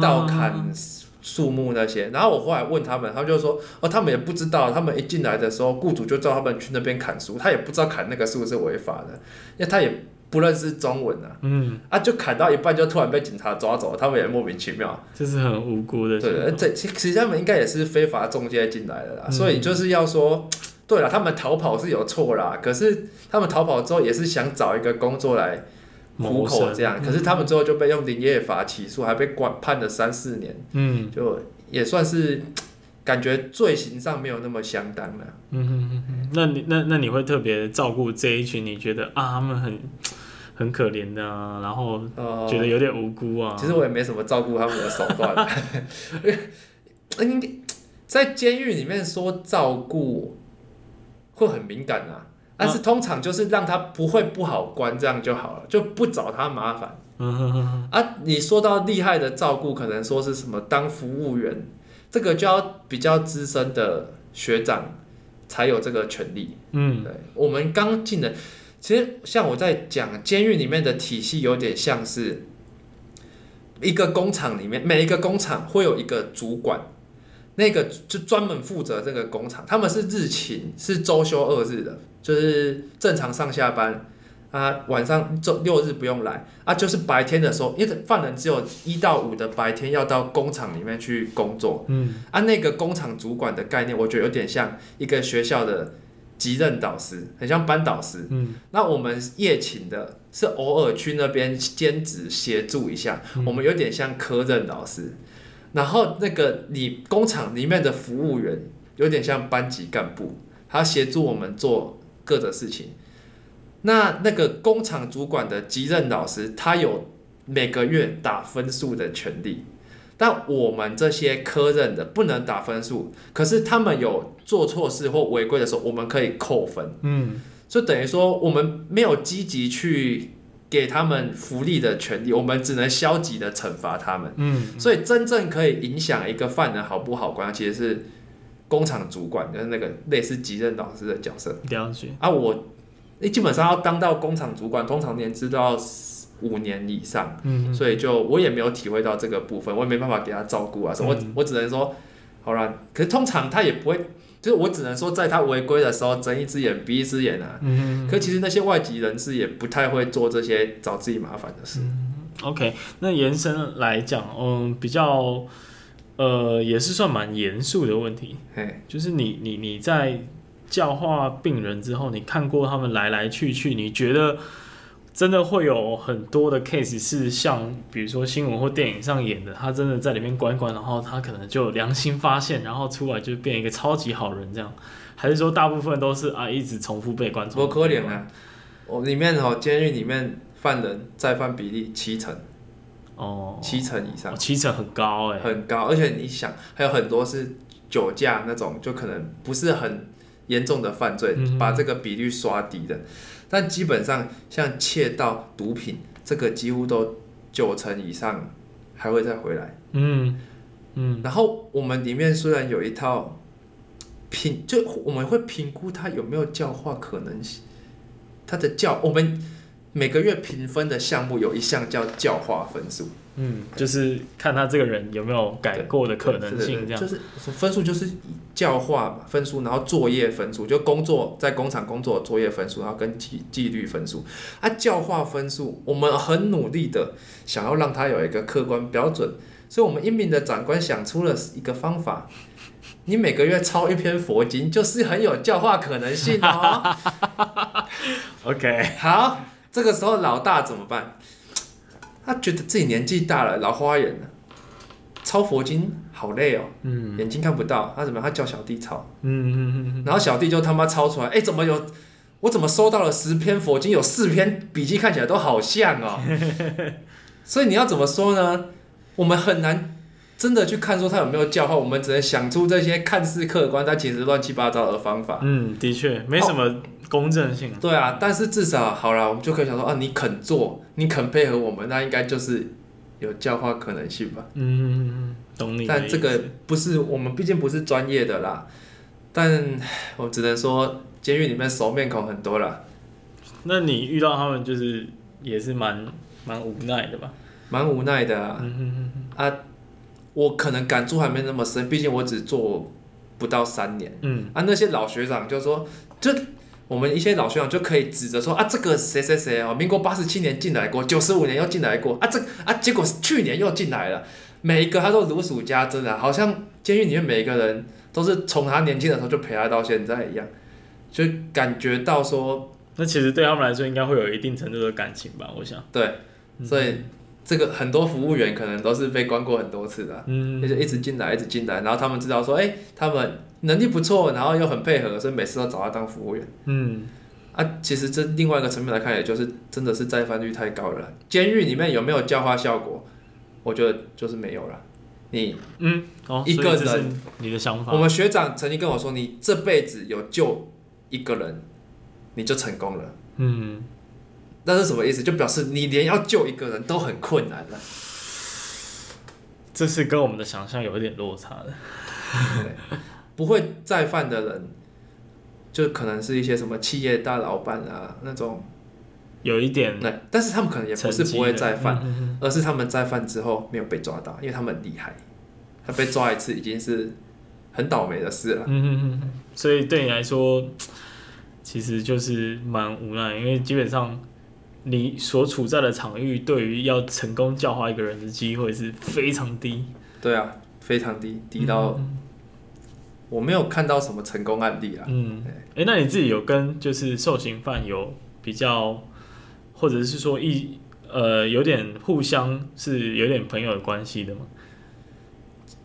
盗砍。树木那些，然后我后来问他们，他们就说，哦，他们也不知道，他们一进来的时候，雇主就叫他们去那边砍树，他也不知道砍那个树是违法的，因为他也不认识中文啊，嗯，啊，就砍到一半就突然被警察抓走，他们也莫名其妙，这是很无辜的，对，这其实他们应该也是非法中介进来的啦，嗯、所以就是要说，对了，他们逃跑是有错啦，可是他们逃跑之后也是想找一个工作来。糊口这样，可是他们最后就被用林业法起诉，还被关判了三四年，嗯，就也算是感觉罪行上没有那么相当了。嗯哼哼哼，那你那那你会特别照顾这一群？你觉得啊，他们很很可怜的啊，然后觉得有点无辜啊。其实我也没什么照顾他们的手段，[laughs] 在监狱里面说照顾会很敏感啊。但是通常就是让他不会不好关，这样就好了，就不找他麻烦。啊，你说到厉害的照顾，可能说是什么当服务员，这个就要比较资深的学长才有这个权利。嗯，对，我们刚进的，其实像我在讲，监狱里面的体系有点像是一个工厂里面，每一个工厂会有一个主管。那个就专门负责这个工厂，他们是日勤，是周休二日的，就是正常上下班啊，晚上周六日不用来啊，就是白天的时候，因为犯人只有一到五的白天要到工厂里面去工作，嗯，啊，那个工厂主管的概念，我觉得有点像一个学校的级任导师，很像班导师，嗯，那我们夜勤的是偶尔去那边兼职协助一下，嗯，我们有点像科任老师。然后那个你工厂里面的服务员有点像班级干部，他协助我们做各的事情。那那个工厂主管的级任老师，他有每个月打分数的权利，但我们这些科任的不能打分数。可是他们有做错事或违规的时候，我们可以扣分。嗯，就等于说我们没有积极去。给他们福利的权利，我们只能消极的惩罚他们。嗯，所以真正可以影响一个犯人好不好关，其实是工厂主管，就是那个类似级任导师的角色。了解。啊，我，你基本上要当到工厂主管，通常年资都要五年以上。嗯，所以就我也没有体会到这个部分，我也没办法给他照顾啊。所以我我只能说，好了，可是通常他也不会。就是我只能说，在他违规的时候睁一只眼闭一只眼啊。可其实那些外籍人士也不太会做这些找自己麻烦的事。嗯。OK，那延伸来讲，嗯，比较呃也是算蛮严肃的问题。嘿就是你你你在教化病人之后，你看过他们来来去去，你觉得？真的会有很多的 case 是像，比如说新闻或电影上演的，他真的在里面关关，然后他可能就良心发现，然后出来就变一个超级好人这样，还是说大部分都是啊一直重复被关？不可怜啊！我里面哦，监狱里面犯人再犯比例七成。哦，七成以上，哦、七成很高哎，很高，而且你想还有很多是酒驾那种，就可能不是很严重的犯罪，嗯、把这个比率刷低的，但基本上像窃盗、毒品，这个几乎都九成以上还会再回来，嗯嗯，然后我们里面虽然有一套评，就我们会评估他有没有教化可能性，他的教我们。每个月评分的项目有一项叫教化分数，嗯，就是看他这个人有没有改过的可能性，这样就是分数就是教化嘛分数，然后作业分数就工作在工厂工作作业分数，然后跟纪纪律分数。啊，教化分数我们很努力的想要让他有一个客观标准，所以我们英明的长官想出了一个方法，你每个月抄一篇佛经，就是很有教化可能性哦。[laughs] [laughs] OK，好。这个时候老大怎么办？他觉得自己年纪大了，老花眼了，抄佛经好累哦，嗯，眼睛看不到，他怎么样？他叫小弟抄，嗯嗯嗯，然后小弟就他妈抄出来，哎，怎么有？我怎么收到了十篇佛经，有四篇笔记看起来都好像哦，[laughs] 所以你要怎么说呢？我们很难真的去看说他有没有教化，我们只能想出这些看似客观但其实乱七八糟的方法。嗯，的确没什么。哦公正性对啊，但是至少好了，我们就可以想说啊，你肯做，你肯配合我们，那应该就是有教化可能性吧？嗯，懂你。但这个不是我们毕竟不是专业的啦，但我只能说监狱里面熟面孔很多了。那你遇到他们就是也是蛮蛮无奈的吧？蛮无奈的啊。嗯哼哼哼啊，我可能感触还没那么深，毕竟我只做不到三年。嗯啊，那些老学长就说就。我们一些老学长就可以指着说啊，这个谁谁谁哦，民国八十七年进来过，九十五年又进来过啊，这啊，结果去年又进来了，每一个他都如数家珍啊，好像监狱里面每一个人都是从他年轻的时候就陪他到现在一样，就感觉到说，那其实对他们来说应该会有一定程度的感情吧，我想。对，所以这个很多服务员可能都是被关过很多次的，嗯，就一直进来，一直进来，然后他们知道说，哎，他们。能力不错，然后又很配合，所以每次都找他当服务员。嗯，啊，其实这另外一个层面来看，也就是真的是再犯率太高了。监狱里面有没有教化效果？我觉得就是没有了。你嗯，哦，一个人，你的想法。我们学长曾经跟我说，你这辈子有救一个人，你就成功了。嗯，那是什么意思？就表示你连要救一个人都很困难了。这是跟我们的想象有一点落差的。对。不会再犯的人，就可能是一些什么企业大老板啊那种，有一点，对，但是他们可能也不是不会再犯，而是他们再犯之后没有被抓到，因为他们很厉害，他被抓一次已经是很倒霉的事了。嗯嗯嗯，所以对你来说，其实就是蛮无奈，因为基本上你所处在的场域，对于要成功教化一个人的机会是非常低。对啊，非常低，低到。嗯我没有看到什么成功案例啊。嗯，哎，那你自己有跟就是受刑犯有比较，或者是说一呃有点互相是有点朋友的关系的吗？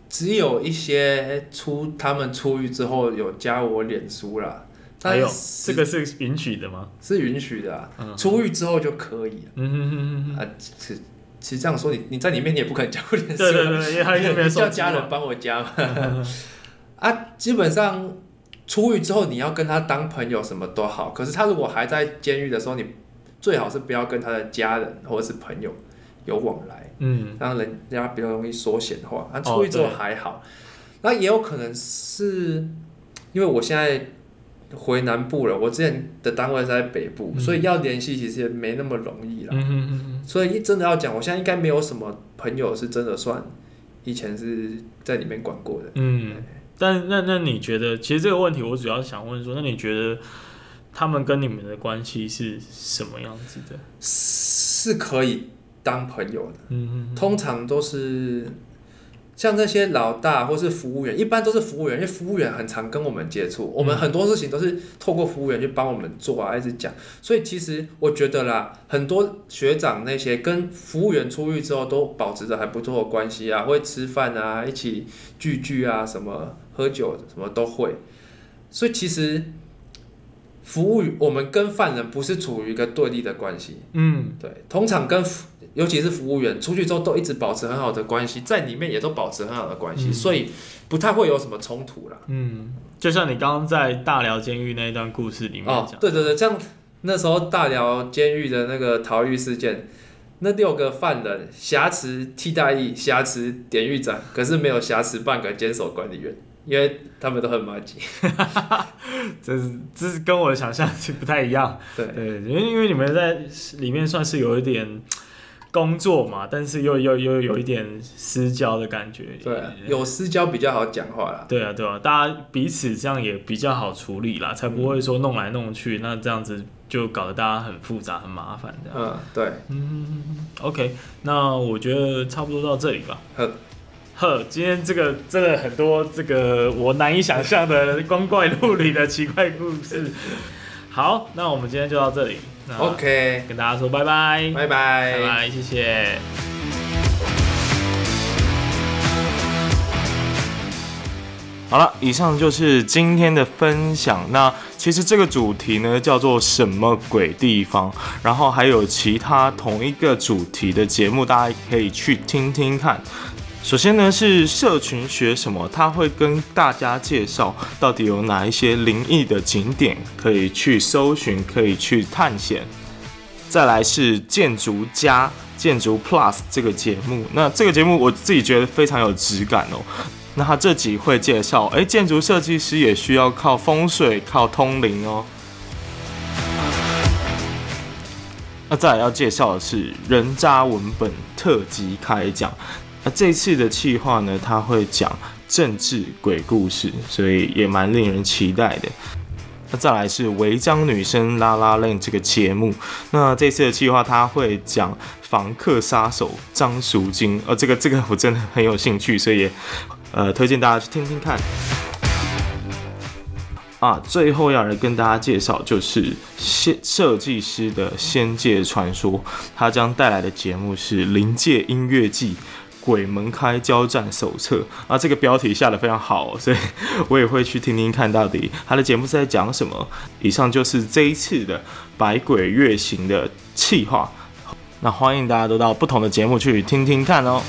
只有一些出他们出狱之后有加我脸书啦。还有这个是允许的吗？是允许的啊，嗯、出狱之后就可以了。嗯哼哼哼啊，其实其实这样说你你在里面你也不可能加我脸书。对对对，因为他那边 [laughs] 叫家人帮我加嘛。啊，基本上出狱之后，你要跟他当朋友什么都好。可是他如果还在监狱的时候，你最好是不要跟他的家人或者是朋友有往来，嗯，让人家比较容易说闲话。啊，出狱之后还好，哦、那也有可能是因为我现在回南部了，我之前的单位是在北部，嗯、所以要联系其实也没那么容易了。嗯哼嗯哼，所以真的要讲，我现在应该没有什么朋友是真的算以前是在里面管过的。嗯。但那那你觉得，其实这个问题我主要想问说，那你觉得他们跟你们的关系是什么样子的？是可以当朋友的，嗯，通常都是。像那些老大或是服务员，一般都是服务员，因为服务员很常跟我们接触，我们很多事情都是透过服务员去帮我们做啊，一直讲。所以其实我觉得啦，很多学长那些跟服务员出狱之后都保持着还不错的关系啊，会吃饭啊，一起聚聚啊，什么喝酒什么都会。所以其实服务我们跟犯人不是处于一个对立的关系，嗯，对，通常跟尤其是服务员出去之后都一直保持很好的关系，在里面也都保持很好的关系，嗯、所以不太会有什么冲突啦。嗯，就像你刚刚在大寮监狱那一段故事里面讲、哦，对对对，像那时候大寮监狱的那个逃狱事件，那六个犯人挟持替代役，挟持典狱长，可是没有挟持半个监守管理员。因为他们都很麻吉，[laughs] 这是这是跟我的想象是不太一样。对对，因为因为你们在里面算是有一点工作嘛，但是又又又有一点私交的感觉。对，有私交比较好讲话啦。对啊对啊，大家彼此这样也比较好处理啦，才不会说弄来弄去，嗯、那这样子就搞得大家很复杂很麻烦这样。嗯，对。嗯，OK，那我觉得差不多到这里吧。好。呵，今天这个真的很多这个我难以想象的光怪陆离的奇怪故事。好，那我们今天就到这里。OK，跟大家说拜拜，拜拜，拜拜，谢谢。好了，以上就是今天的分享。那其实这个主题呢，叫做什么鬼地方？然后还有其他同一个主题的节目，大家可以去听听看。首先呢，是社群学什么？他会跟大家介绍到底有哪一些灵异的景点可以去搜寻，可以去探险。再来是建筑家建筑 Plus 这个节目，那这个节目我自己觉得非常有质感哦。那他这集会介绍，诶，建筑设计师也需要靠风水、靠通灵哦。那再来要介绍的是人渣文本特辑开讲。那这次的企划呢，他会讲政治鬼故事，所以也蛮令人期待的。那再来是违章女生拉拉链这个节目，那这次的企划他会讲房客杀手张淑晶，呃，这个这个我真的很有兴趣，所以也呃推荐大家去听听看。啊，最后要来跟大家介绍就是设设计师的仙界传说，他将带来的节目是临界音乐季。鬼门开交战手册啊，这个标题下的非常好，[laughs] 所以我也会去听听看到底他的节目是在讲什么。以上就是这一次的百鬼月行的企划，那欢迎大家都到不同的节目去听听看哦。